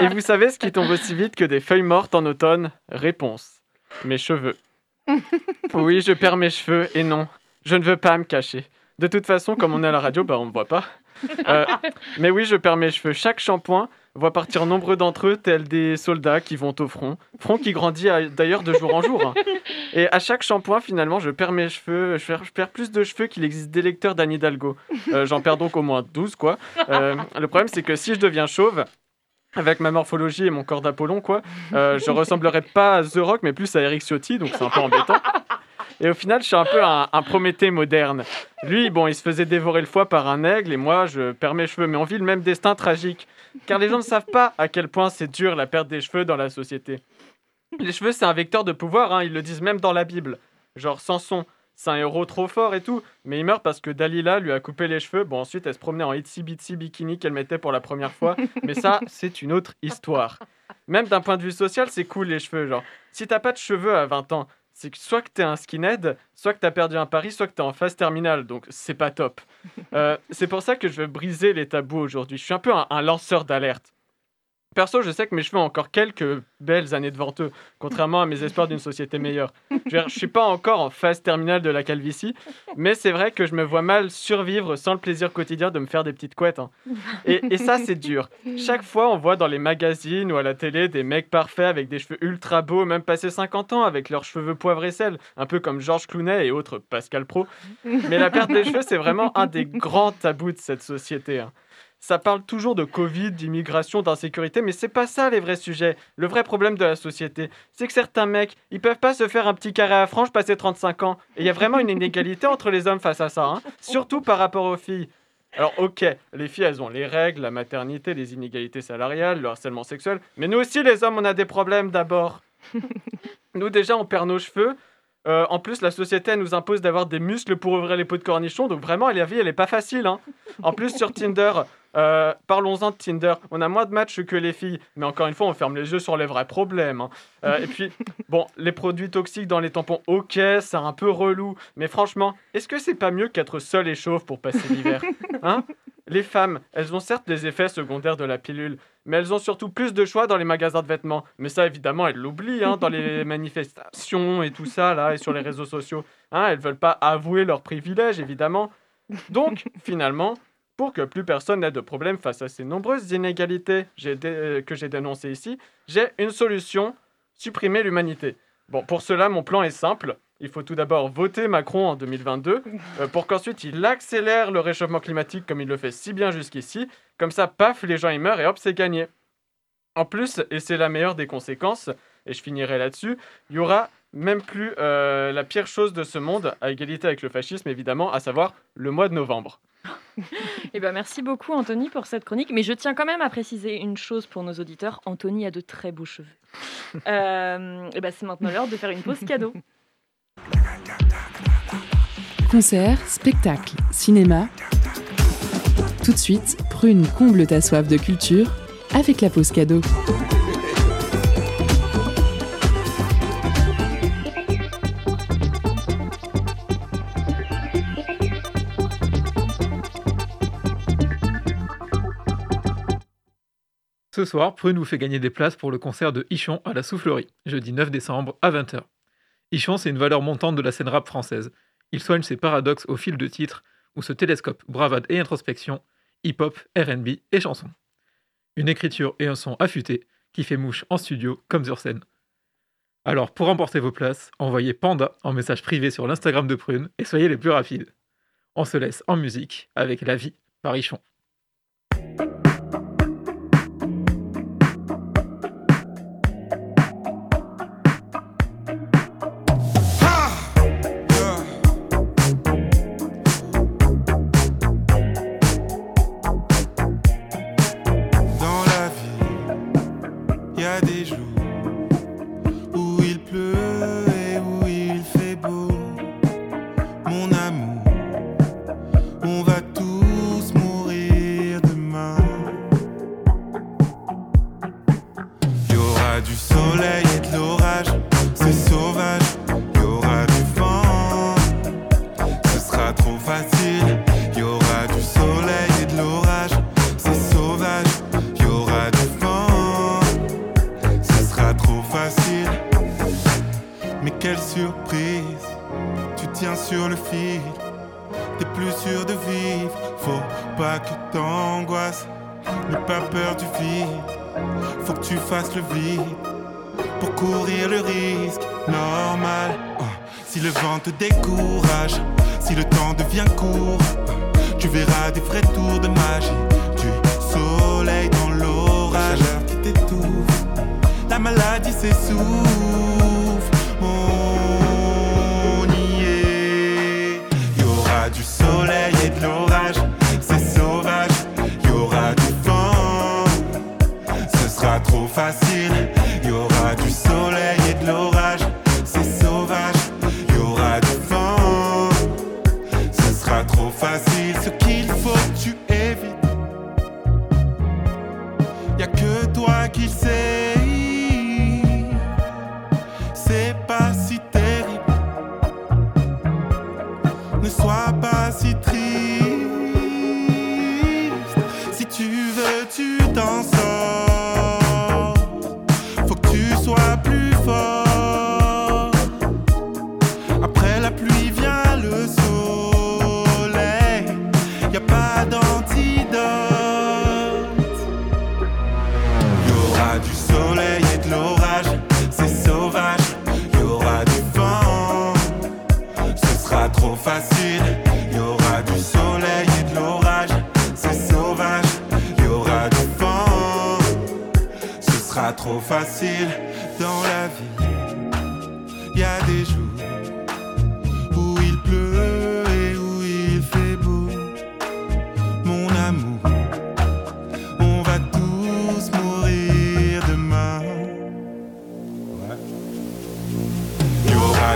et, vous savez ce qui tombe aussi vite que des feuilles mortes en automne? Réponse. Mes cheveux. Oui, je perds mes cheveux, et non, je ne veux pas me cacher. De toute façon, comme on est à la radio, bah on me voit pas. Euh, mais oui, je perds mes cheveux. Chaque shampoing voit partir nombreux d'entre eux, tels des soldats qui vont au front. Front qui grandit à- d'ailleurs de jour en jour. Et à chaque shampoing, finalement, je perds mes cheveux. Je perds, je perds plus de cheveux qu'il existe d'électeurs d'Anne Hidalgo. Euh, J'en perds donc au moins 12, quoi. Euh, le problème, c'est que si je deviens chauve, avec ma morphologie et mon corps d'Apollon, quoi, euh, je ressemblerais pas à The Rock, mais plus à Eric Ciotti, donc c'est un peu embêtant. Et au final, je suis un peu un, un Prométhée moderne. Lui, bon, il se faisait dévorer le foie par un aigle, et moi, je perds mes cheveux. Mais on vit le même destin tragique. Car les gens ne savent pas à quel point c'est dur la perte des cheveux dans la société. Les cheveux, c'est un vecteur de pouvoir, hein, ils le disent même dans la Bible. Genre Samson, c'est un héros trop fort et tout, mais il meurt parce que Dalila lui a coupé les cheveux. Bon, ensuite, elle se promenait en itsy bitsy bikini qu'elle mettait pour la première fois, mais ça, c'est une autre histoire. Même d'un point de vue social, c'est cool les cheveux. Genre, si t'as pas de cheveux à 20 ans, c'est que soit que t'es un skinhead, soit que t'as perdu un pari, soit que t'es en phase terminale, donc c'est pas top. Euh, c'est pour ça que je veux briser les tabous aujourd'hui. Je suis un peu un, un lanceur d'alerte. Perso, je sais que mes cheveux ont encore quelques belles années devant eux, contrairement à mes espoirs d'une société meilleure. Je, je suis pas encore en phase terminale de la calvitie, mais c'est vrai que je me vois mal survivre sans le plaisir quotidien de me faire des petites couettes. hein. Et, ça, c'est dur. Chaque fois, on voit dans les magazines ou à la télé des mecs parfaits avec des cheveux ultra beaux, même passés 50 ans, avec leurs cheveux poivre et sel, un peu comme Georges Clounet et autres Pascal Pro. Mais la perte des cheveux, c'est vraiment un des grands tabous de cette société. hein. Ça parle toujours de Covid, d'immigration, d'insécurité, mais c'est pas ça les vrais sujets. Le vrai problème de la société, c'est que certains mecs, ils peuvent pas se faire un petit carré à frange passé 35 ans. Et il y a vraiment une inégalité entre les hommes face à ça, hein. surtout par rapport aux filles. Alors ok, les filles, elles ont les règles, la maternité, les inégalités salariales, le harcèlement sexuel, mais nous aussi les hommes, on a des problèmes d'abord. nous déjà, on perd nos cheveux. Euh, en plus, la société nous impose d'avoir des muscles pour ouvrir les pots de cornichons, donc vraiment, la vie, elle est pas facile. hein. En plus, sur Tinder, euh, parlons-en de Tinder, on a moins de matchs que les filles, mais encore une fois, on ferme les yeux sur les vrais problèmes. hein. Euh, et puis, bon, les produits toxiques dans les tampons, ok, c'est un peu relou, mais franchement, est-ce que c'est pas mieux qu'être seul et chauve pour passer l'hiver Hein? Les femmes, elles ont certes des effets secondaires de la pilule, mais elles ont surtout plus de choix dans les magasins de vêtements. Mais ça, évidemment, elles l'oublient hein, dans les manifestations et tout ça, là, et sur les réseaux sociaux. Hein, elles veulent pas avouer leurs privilèges, évidemment. Donc, finalement, pour que plus personne n'ait de problème face à ces nombreuses inégalités euh, que j'ai dénoncées ici, j'ai une solution supprimer l'humanité. Bon, pour cela, mon plan est simple. Il faut tout d'abord voter Macron en 2022 euh, pour qu'ensuite il accélère le réchauffement climatique comme il le fait si bien jusqu'ici. Comme ça, paf, les gens y meurent et hop, c'est gagné. En plus, et c'est la meilleure des conséquences, et je finirai là-dessus, il y aura même plus euh, la pire chose de ce monde, à égalité avec le fascisme évidemment, à savoir le mois de novembre. Eh ben, merci beaucoup, Anthony, pour cette chronique. Mais je tiens quand même à préciser une chose pour nos auditeurs. Anthony a de très beaux cheveux. Euh, eh ben, c'est maintenant l'heure de faire une pause cadeau. Concerts, spectacles, cinéma. Tout de suite, Prune comble ta soif de culture avec la pause cadeau. Ce soir, Prune vous fait gagner des places pour le concert de Ichon à la Soufflerie, jeudi 9 décembre à 20h. Ichon, c'est une valeur montante de la scène rap française. Il soigne ses paradoxes au fil de titres où se télescope bravade et introspection, hip-hop, RB et chansons. Une écriture et un son affûté qui fait mouche en studio comme sur scène. Alors, pour remporter vos places, envoyez Panda en message privé sur l'Instagram de Prune et soyez les plus rapides. On se laisse en musique avec La vie par Ichon. Faut que tu fasses le vide pour courir le risque normal. Oh, Si le vent te décourage, si le temps devient court, tu verras des vrais tours de magie. Du soleil dans l'orage qui t'étouffe. La maladie s'essouffle. On y est. Il y aura du soleil et de l'orage. Sera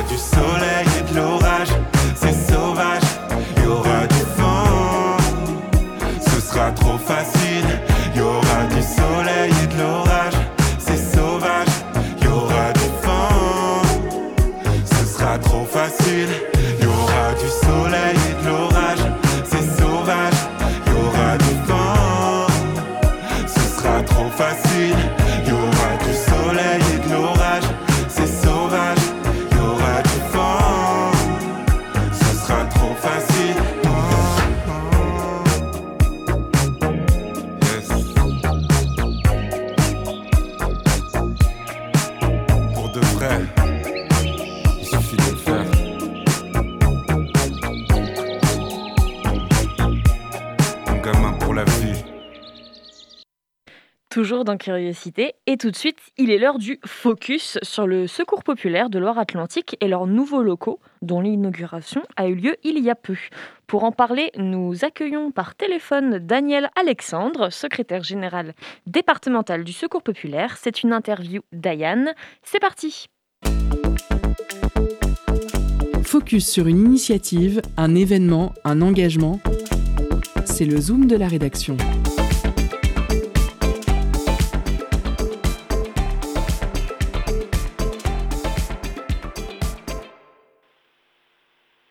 du soleil et de l'orage, Toujours dans Curiosité. Et tout de suite, il est l'heure du focus sur le Secours populaire de Loire-Atlantique et leurs nouveaux locaux, dont l'inauguration a eu lieu il y a peu. Pour en parler, nous accueillons par téléphone Daniel Alexandre, secrétaire général départemental du Secours populaire. C'est une interview d'Ayane. C'est parti Focus sur une initiative, un événement, un engagement. C'est le zoom de la rédaction.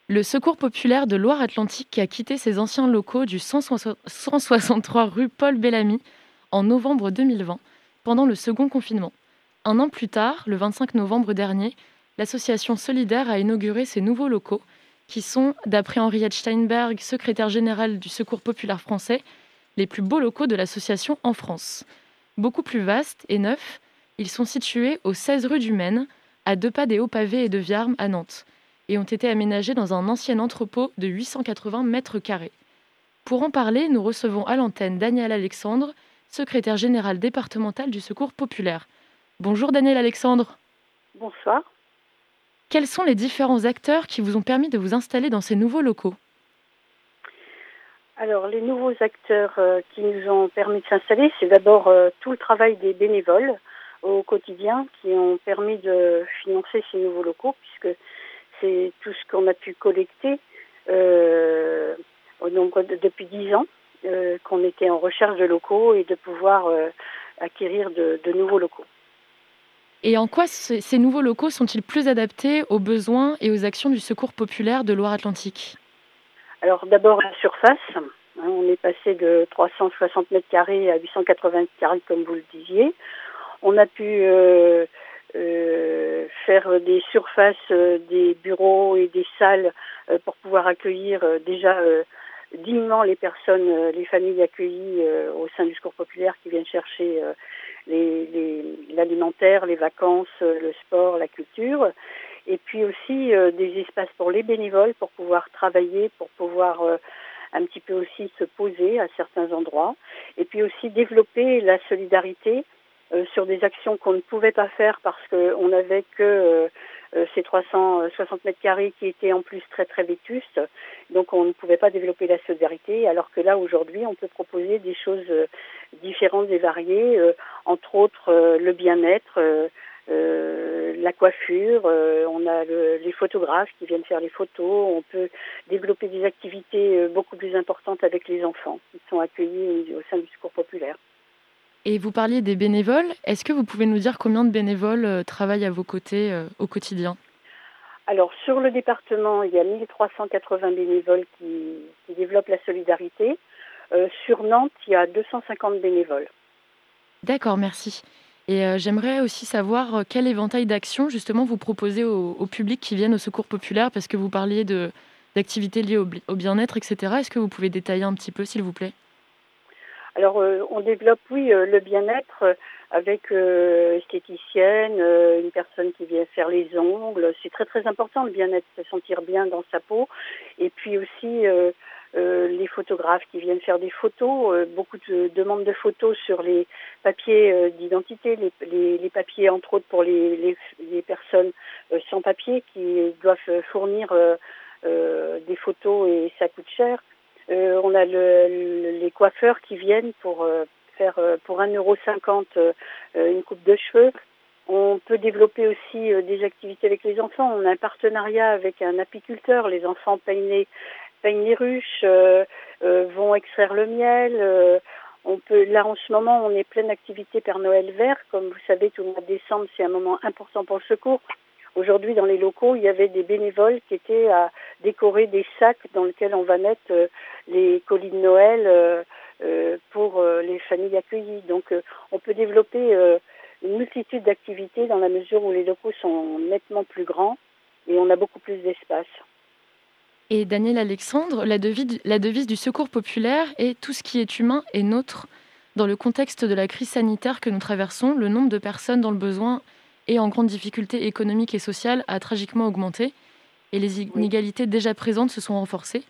Le Secours populaire de Loire-Atlantique a quitté ses anciens locaux du 160 163 rue Paul Bellamy en novembre 2020, pendant le second confinement. Un an plus tard, le 25 novembre dernier, l'association Solidaire a inauguré ses nouveaux locaux, qui sont, d'après Henriette Steinberg, secrétaire générale du Secours populaire français, les plus beaux locaux de l'association en France. Beaucoup plus vastes et neufs, ils sont situés au 16 rue du Maine, à deux pas des Hauts-Pavés et de Viarmes à Nantes et ont été aménagés dans un ancien entrepôt de 880 mètres carrés. Pour en parler, nous recevons à l'antenne Daniel Alexandre, secrétaire général départemental du Secours populaire. Bonjour Daniel Alexandre. Bonsoir. Quels sont les différents acteurs qui vous ont permis de vous installer dans ces nouveaux locaux? Alors, les nouveaux acteurs euh, qui nous ont permis de s'installer, c'est d'abord euh, tout le travail des bénévoles au quotidien qui ont permis de financer ces nouveaux locaux, puisque c'est tout ce qu'on a pu collecter euh, au nombre de- depuis dix ans euh, qu'on était en recherche de locaux et de pouvoir euh, acquérir de, de nouveaux locaux. Et en quoi ce- ces nouveaux locaux sont-ils plus adaptés aux besoins et aux actions du Secours populaire de Loire-Atlantique? Alors d'abord la surface, hein, on est passé de 360 mètres carrés à 880 mètres carrés comme vous le disiez. On a pu euh, faire des surfaces, euh, des bureaux et des salles euh, pour pouvoir accueillir euh, déjà euh, dignement les personnes, les familles accueillies au sein du secours populaire qui viennent chercher euh, les- les- l'alimentaire, les vacances, le sport, la culture. Et puis aussi des espaces pour les bénévoles pour pouvoir travailler, pour pouvoir un petit peu aussi se poser à certains endroits. Et puis aussi développer la solidarité sur des actions qu'on ne pouvait pas faire parce qu'on n'avait que euh, euh, ces 360 mètres carrés qui étaient en plus très très vétustes. Donc on ne pouvait pas développer la solidarité, alors que là aujourd'hui on peut proposer des choses euh, différentes et variées, euh, entre autres euh, le bien-être, euh, euh, la coiffure, euh, on a le- les photographes qui viennent faire les photos, on peut développer des activités euh, beaucoup plus importantes avec les enfants qui sont accueillis au sein du secours populaire. Et vous parliez des bénévoles. Est-ce que vous pouvez nous dire combien de bénévoles euh, travaillent à vos côtés euh, au quotidien? Alors, sur le département, il y a 1380 bénévoles qui, qui développent la solidarité. Euh, sur Nantes, il y a 250 bénévoles. D'accord, merci. Et euh, j'aimerais aussi savoir quel éventail d'actions justement vous proposez au, au public qui viennent au secours populaire parce que vous parliez d'activités liées au bien-être, etc. Est-ce que vous pouvez détailler un petit peu, s'il vous plaît? Alors, euh, on développe, oui, euh, le bien-être euh, avec esthéticienne, une personne qui vient faire les ongles. C'est très, très important, le bien-être, se sentir bien dans sa peau. Et puis aussi, euh, les photographes qui viennent faire des photos, euh, beaucoup de demandes de photos sur les papiers d'identité, les, les, les papiers, entre autres, pour les, les, les personnes sans papier qui doivent fournir des photos et ça coûte cher. Euh, on a le, le- les coiffeurs qui viennent pour euh, faire euh, pour 1,50€ euh, une coupe de cheveux. On peut développer aussi des activités avec les enfants. On a un partenariat avec un apiculteur. Les enfants peignent les, peignent les ruches, euh, euh, vont extraire le miel. euh, on peut, là, en ce moment, on est pleine d'activités Père Noël vert. Comme vous savez, tout le mois de décembre, c'est un moment important pour le secours. Aujourd'hui, dans les locaux, il y avait des bénévoles qui étaient à décorer des sacs dans lesquels on va mettre euh, les colis de Noël euh, euh, pour les familles accueillies. Donc, on peut développer une multitude d'activités dans la mesure où les locaux sont nettement plus grands et on a beaucoup plus d'espace. Et Daniel Alexandre, la devise, la devise du secours populaire est tout ce qui est humain est nôtre. Dans le contexte de la crise sanitaire que nous traversons, le nombre de personnes dans le besoin et en grande difficulté économique et sociale a tragiquement augmenté et les inégalités déjà présentes se sont renforcées.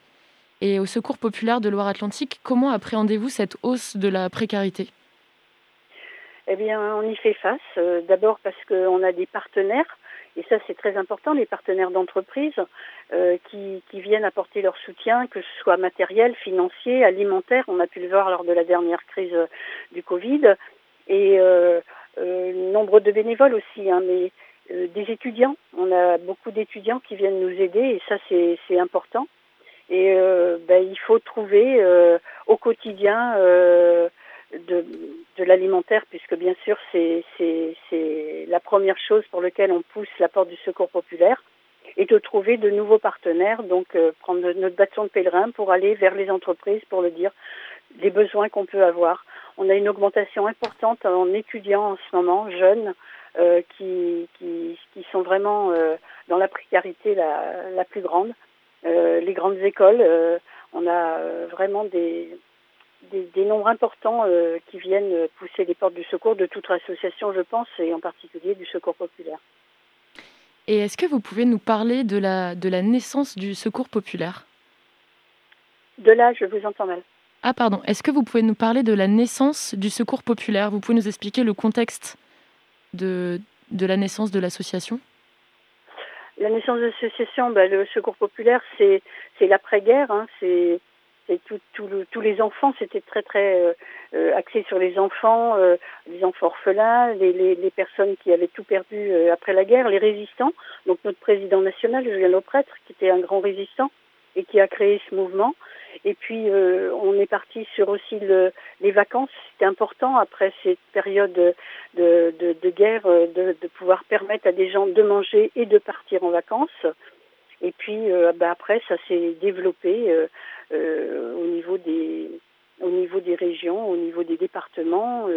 Et au Secours populaire de Loire-Atlantique, comment appréhendez-vous cette hausse de la précarité? Eh bien, on y fait face. euh, D'abord parce qu'on a des partenaires, et ça c'est très important, les partenaires d'entreprise euh, qui, qui viennent apporter leur soutien, que ce soit matériel, financier, alimentaire. On a pu le voir lors de la dernière crise euh, du Covid. Et euh, euh, nombre de bénévoles aussi, hein, mais euh, des étudiants. On a beaucoup d'étudiants qui viennent nous aider, et ça c'est important. Et euh, ben, il faut trouver euh, au quotidien euh, de, de l'alimentaire, puisque bien sûr c'est la première chose pour laquelle on pousse la porte du secours populaire, et de trouver de nouveaux partenaires, donc prendre notre bâton de pèlerin pour aller vers les entreprises pour le dire des besoins qu'on peut avoir. On a une augmentation importante en étudiants en ce moment, jeunes, euh, qui, qui, qui sont vraiment euh, dans la précarité la, la plus grande. Euh, les grandes écoles, on a vraiment des, des, des nombres importants qui viennent pousser les portes du secours de toute association, je pense, et en particulier du secours populaire. Et est-ce que vous pouvez nous parler de la, de la naissance du Secours populaire? De là, je vous entends mal. Ah pardon, est-ce que vous pouvez nous parler de la naissance du Secours populaire? Vous pouvez nous expliquer le contexte de, la naissance de l'association? La naissance de l'association, ben, le Secours populaire, c'est l'après-guerre, hein, c'est tous les enfants, c'était très très euh, euh, axé sur les enfants, euh, les enfants orphelins, les, les, personnes qui avaient tout perdu après la guerre, les résistants. Donc notre président national, Julien Lauprêtre, qui était un grand résistant et qui a créé ce mouvement. Et puis euh, on est parti sur aussi le, les vacances. C'était important après cette période de, de, de guerre de, pouvoir permettre à des gens de manger et de partir en vacances. Et puis euh, bah, après, ça s'est développé euh, au niveau des au niveau des régions, au niveau des départements.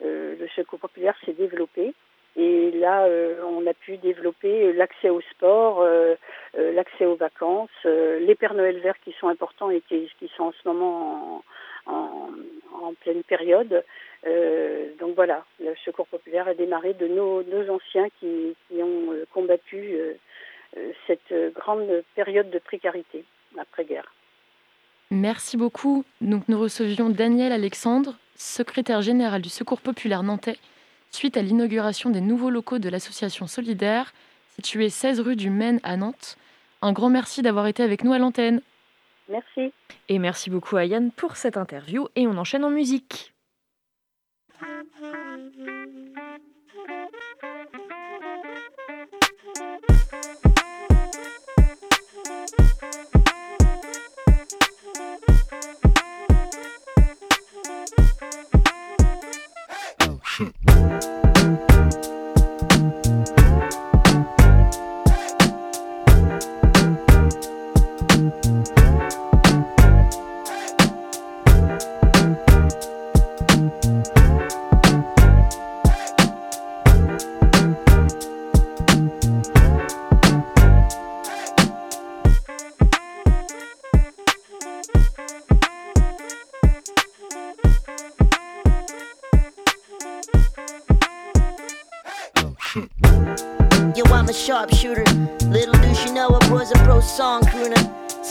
le secours populaire s'est développé. Et là, euh, on a pu développer l'accès au sport, euh, euh, l'accès aux vacances, euh, les Pères Noël verts qui sont importants et qui, sont en ce moment en, pleine période. Euh, donc voilà, le secours populaire a démarré de nos, nos anciens qui, qui ont euh, combattu euh, euh, cette euh, grande période de précarité après-guerre. Merci beaucoup. Donc, nous recevions Daniel Alexandre, secrétaire général du Secours populaire nantais, suite à l'inauguration des nouveaux locaux de l'association Solidaire, située 16 rue du Maine à Nantes. Un grand merci d'avoir été avec nous à l'antenne. Merci. Et merci beaucoup à Yann pour cette interview et on enchaîne en musique. う。ん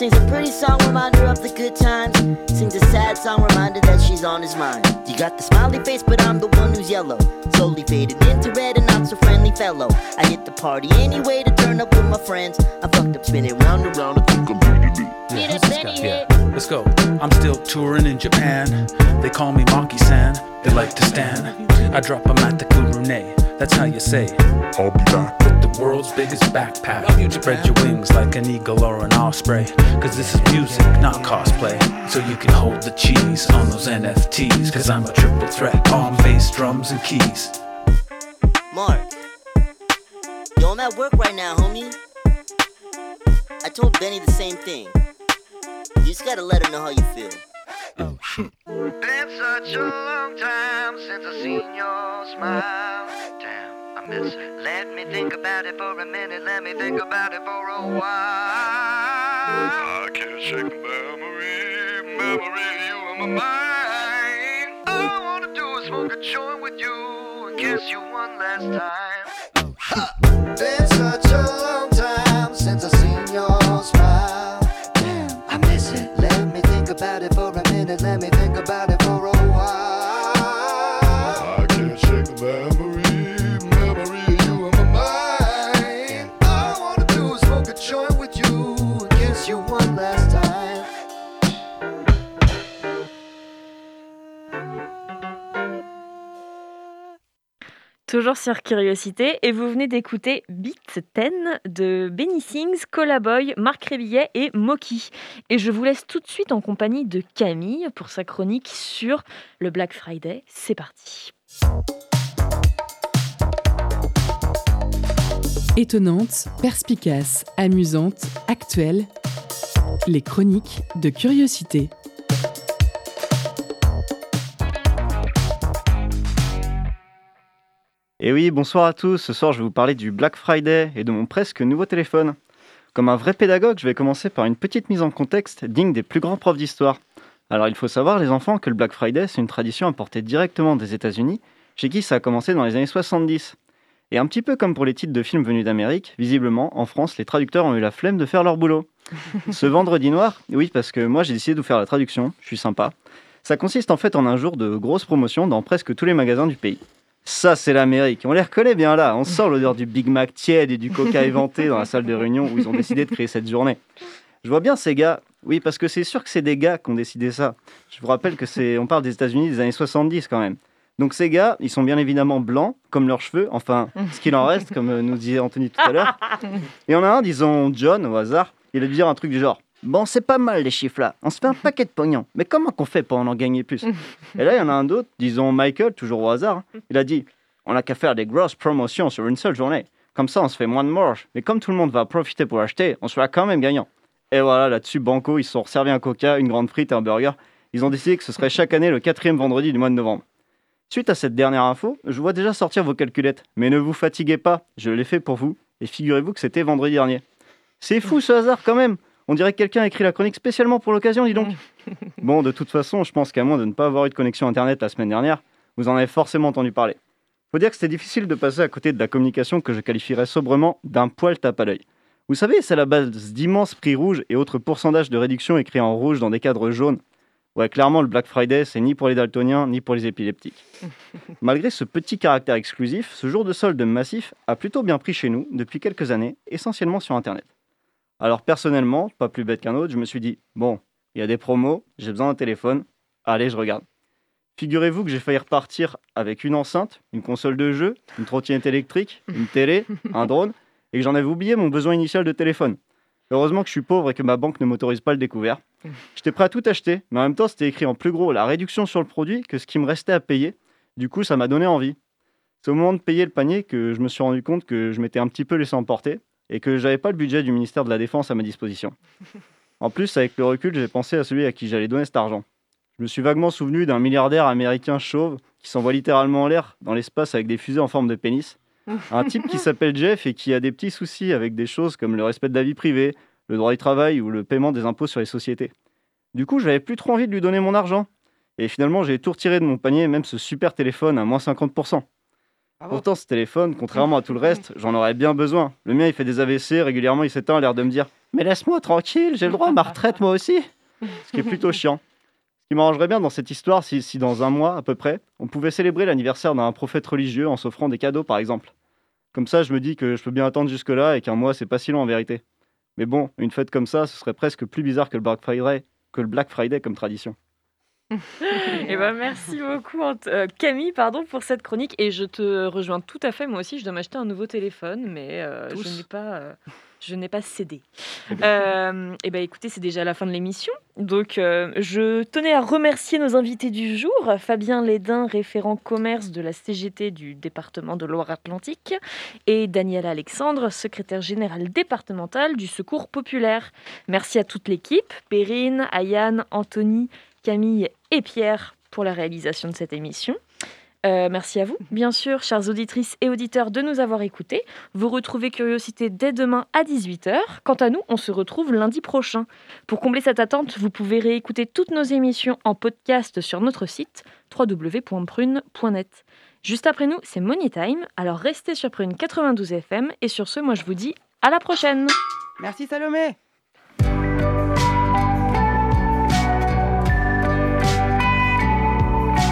Sings a pretty song reminder of the good times. Sings a sad song reminder that she's on his mind. You got the smiley face, but I'm the one who's yellow. Slowly fading into red and not so friendly fellow. I hit the party anyway to turn up with my friends. I'm fucked up spinning round and round. I think I'm ready to Yeah, let's go. Yeah, let's go. I'm still touring in Japan. They call me Monkey San. They like to stand. I drop 'em at the Kurune. That's how you say. I'll be back with the world's biggest backpack. Spread your wings like an eagle or an osprey. Cause this is music, not cosplay. So you can hold the cheese on those NFTs. Cause I'm a triple threat. Arm, bass, drums, and keys. Mark. Yo, I'm at work right now, homie. I told Benny the same thing. You just gotta let her know how you feel. Been such a long time since I seen your smile. Damn, I miss her. Let me think about it for a minute. Let me think about it for a while. I can't shake the memory, memory of you in my mind. All I wanna do is smoke a joint with you and kiss you one last time. Been such a long time since I seen your smile. Damn, I miss it. Let me think about it for a minute. Let me think about it for a while. I can't shake the memory, Toujours sur Curiosité, et vous venez d'écouter Beat 10 de Benny Sings, Colaboy, Marc Rébillet et Moki. Et je vous laisse tout de suite en compagnie de Camille pour sa chronique sur le Black Friday. C'est parti. Étonnante, perspicace, amusante, actuelle, les chroniques de Curiosité. Et oui, bonsoir à tous. Ce soir, je vais vous parler du Black Friday et de mon presque nouveau téléphone. Comme un vrai pédagogue, je vais commencer par une petite mise en contexte digne des plus grands profs d'histoire. Alors, il faut savoir, les enfants, que le Black Friday, c'est une tradition importée directement des États-Unis, chez qui ça a commencé dans les années 70. Et un petit peu comme pour les titres de films venus d'Amérique, visiblement, en France, les traducteurs ont eu la flemme de faire leur boulot. Ce vendredi noir, oui, parce que moi j'ai décidé de vous faire la traduction, je suis sympa. Ça consiste en fait en un jour de grosses promotions dans presque tous les magasins du pays. Ça, c'est l'Amérique. On les reconnaît bien là. On sent l'odeur du Big Mac tiède et du coca éventé dans la salle de réunion où ils ont décidé de créer cette journée. Je vois bien ces gars. Oui, parce que c'est sûr que c'est des gars qui ont décidé ça. Je vous rappelle que c'est, on parle des États-Unis des années 70 quand même. Donc ces gars, ils sont bien évidemment blancs, comme leurs cheveux, enfin, ce qu'il en reste, comme euh, nous disait Anthony tout à l'heure. Et on a un, disons John, au hasard, il a dû dire un truc du genre Bon, c'est pas mal les chiffres là, on se fait un paquet de pognon, mais comment qu'on fait pour en en gagner plus? Et là, il y en a un d'autre, disons Michael, toujours au hasard, hein. il a dit On n'a qu'à faire des grosses promotions sur une seule journée. Comme ça, on se fait moins de marge, mais comme tout le monde va profiter pour acheter, on sera quand même gagnant. Et voilà, là-dessus, Banco, ils se sont servis un coca, une grande frite et un burger. Ils ont décidé que ce serait chaque année le quatrième vendredi du mois de novembre. Suite à cette dernière info, je vois déjà sortir vos calculettes. Mais ne vous fatiguez pas, je l'ai fait pour vous. Et figurez-vous que c'était vendredi dernier. C'est fou ce hasard quand même On dirait que quelqu'un a écrit la chronique spécialement pour l'occasion, dis donc Bon, de toute façon, je pense qu'à moins de ne pas avoir eu de connexion internet la semaine dernière, vous en avez forcément entendu parler. Faut dire que c'était difficile de passer à côté de la communication que je qualifierais sobrement d'un poil tape à l'œil. Vous savez, c'est la base d'immenses prix rouges et autres pourcentages de réduction écrits en rouge dans des cadres jaunes. Ouais, clairement, le Black Friday, c'est ni pour les daltoniens, ni pour les épileptiques. Malgré ce petit caractère exclusif, ce jour de solde massif a plutôt bien pris chez nous depuis quelques années, essentiellement sur Internet. Alors personnellement, pas plus bête qu'un autre, je me suis dit, bon, il y a des promos, j'ai besoin d'un téléphone, allez, je regarde. Figurez-vous que j'ai failli repartir avec une enceinte, une console de jeu, une trottinette électrique, une télé, un drone, et que j'en avais oublié mon besoin initial de téléphone. Heureusement que je suis pauvre et que ma banque ne m'autorise pas le découvert. J'étais prêt à tout acheter, mais en même temps, c'était écrit en plus gros la réduction sur le produit que ce qui me restait à payer. Du coup, ça m'a donné envie. C'est au moment de payer le panier que je me suis rendu compte que je m'étais un petit peu laissé emporter et que j'avais pas le budget du ministère de la Défense à ma disposition. En plus, avec le recul, j'ai pensé à celui à qui j'allais donner cet argent. Je me suis vaguement souvenu d'un milliardaire américain chauve qui s'envoie littéralement en l'air dans l'espace avec des fusées en forme de pénis. Un type qui s'appelle Jeff et qui a des petits soucis avec des choses comme le respect de la vie privée, le droit du travail ou le paiement des impôts sur les sociétés. Du coup, j'avais plus trop envie de lui donner mon argent. Et finalement, j'ai tout retiré de mon panier, même ce super téléphone à moins 50%. Pourtant, ce téléphone, contrairement à tout le reste, j'en aurais bien besoin. Le mien, il fait des AVC, régulièrement il s'éteint, l'air de me dire Mais laisse-moi tranquille, j'ai le droit à ma retraite moi aussi. Ce qui est plutôt chiant. Ce qui m'arrangerait bien dans cette histoire, si, si dans un mois à peu près, on pouvait célébrer l'anniversaire d'un prophète religieux en s'offrant des cadeaux par exemple. Comme ça, je me dis que je peux bien attendre jusque-là et qu'un mois, c'est pas si long en vérité. Mais bon, une fête comme ça, ce serait presque plus bizarre que le Black Friday, que le Black Friday comme tradition. Eh ben, merci beaucoup euh, Camille pardon, pour cette chronique et je te rejoins tout à fait. Moi aussi, je dois m'acheter un nouveau téléphone, mais euh, je n'ai pas, euh, je n'ai pas cédé. Euh, eh ben, écoutez, c'est déjà la fin de l'émission. Donc, je tenais à remercier nos invités du jour Fabien Lédin, référent commerce de la CGT du département de Loire-Atlantique, et Daniel Alexandre, secrétaire général départemental du Secours populaire. Merci à toute l'équipe Perrine, Ayane, Anthony, Camille et Pierre pour la réalisation de cette émission. Euh, merci à vous, bien sûr, chères auditrices et auditeurs, de nous avoir écoutés. Vous retrouvez Curiosité dès demain à 18h. Quant à nous, on se retrouve lundi prochain. Pour combler cette attente, vous pouvez réécouter toutes nos émissions en podcast sur notre site www.prune.net. Juste après nous, c'est Money Time, alors restez sur Prune 92 FM et sur ce, moi je vous dis à la prochaine. Merci Salomé.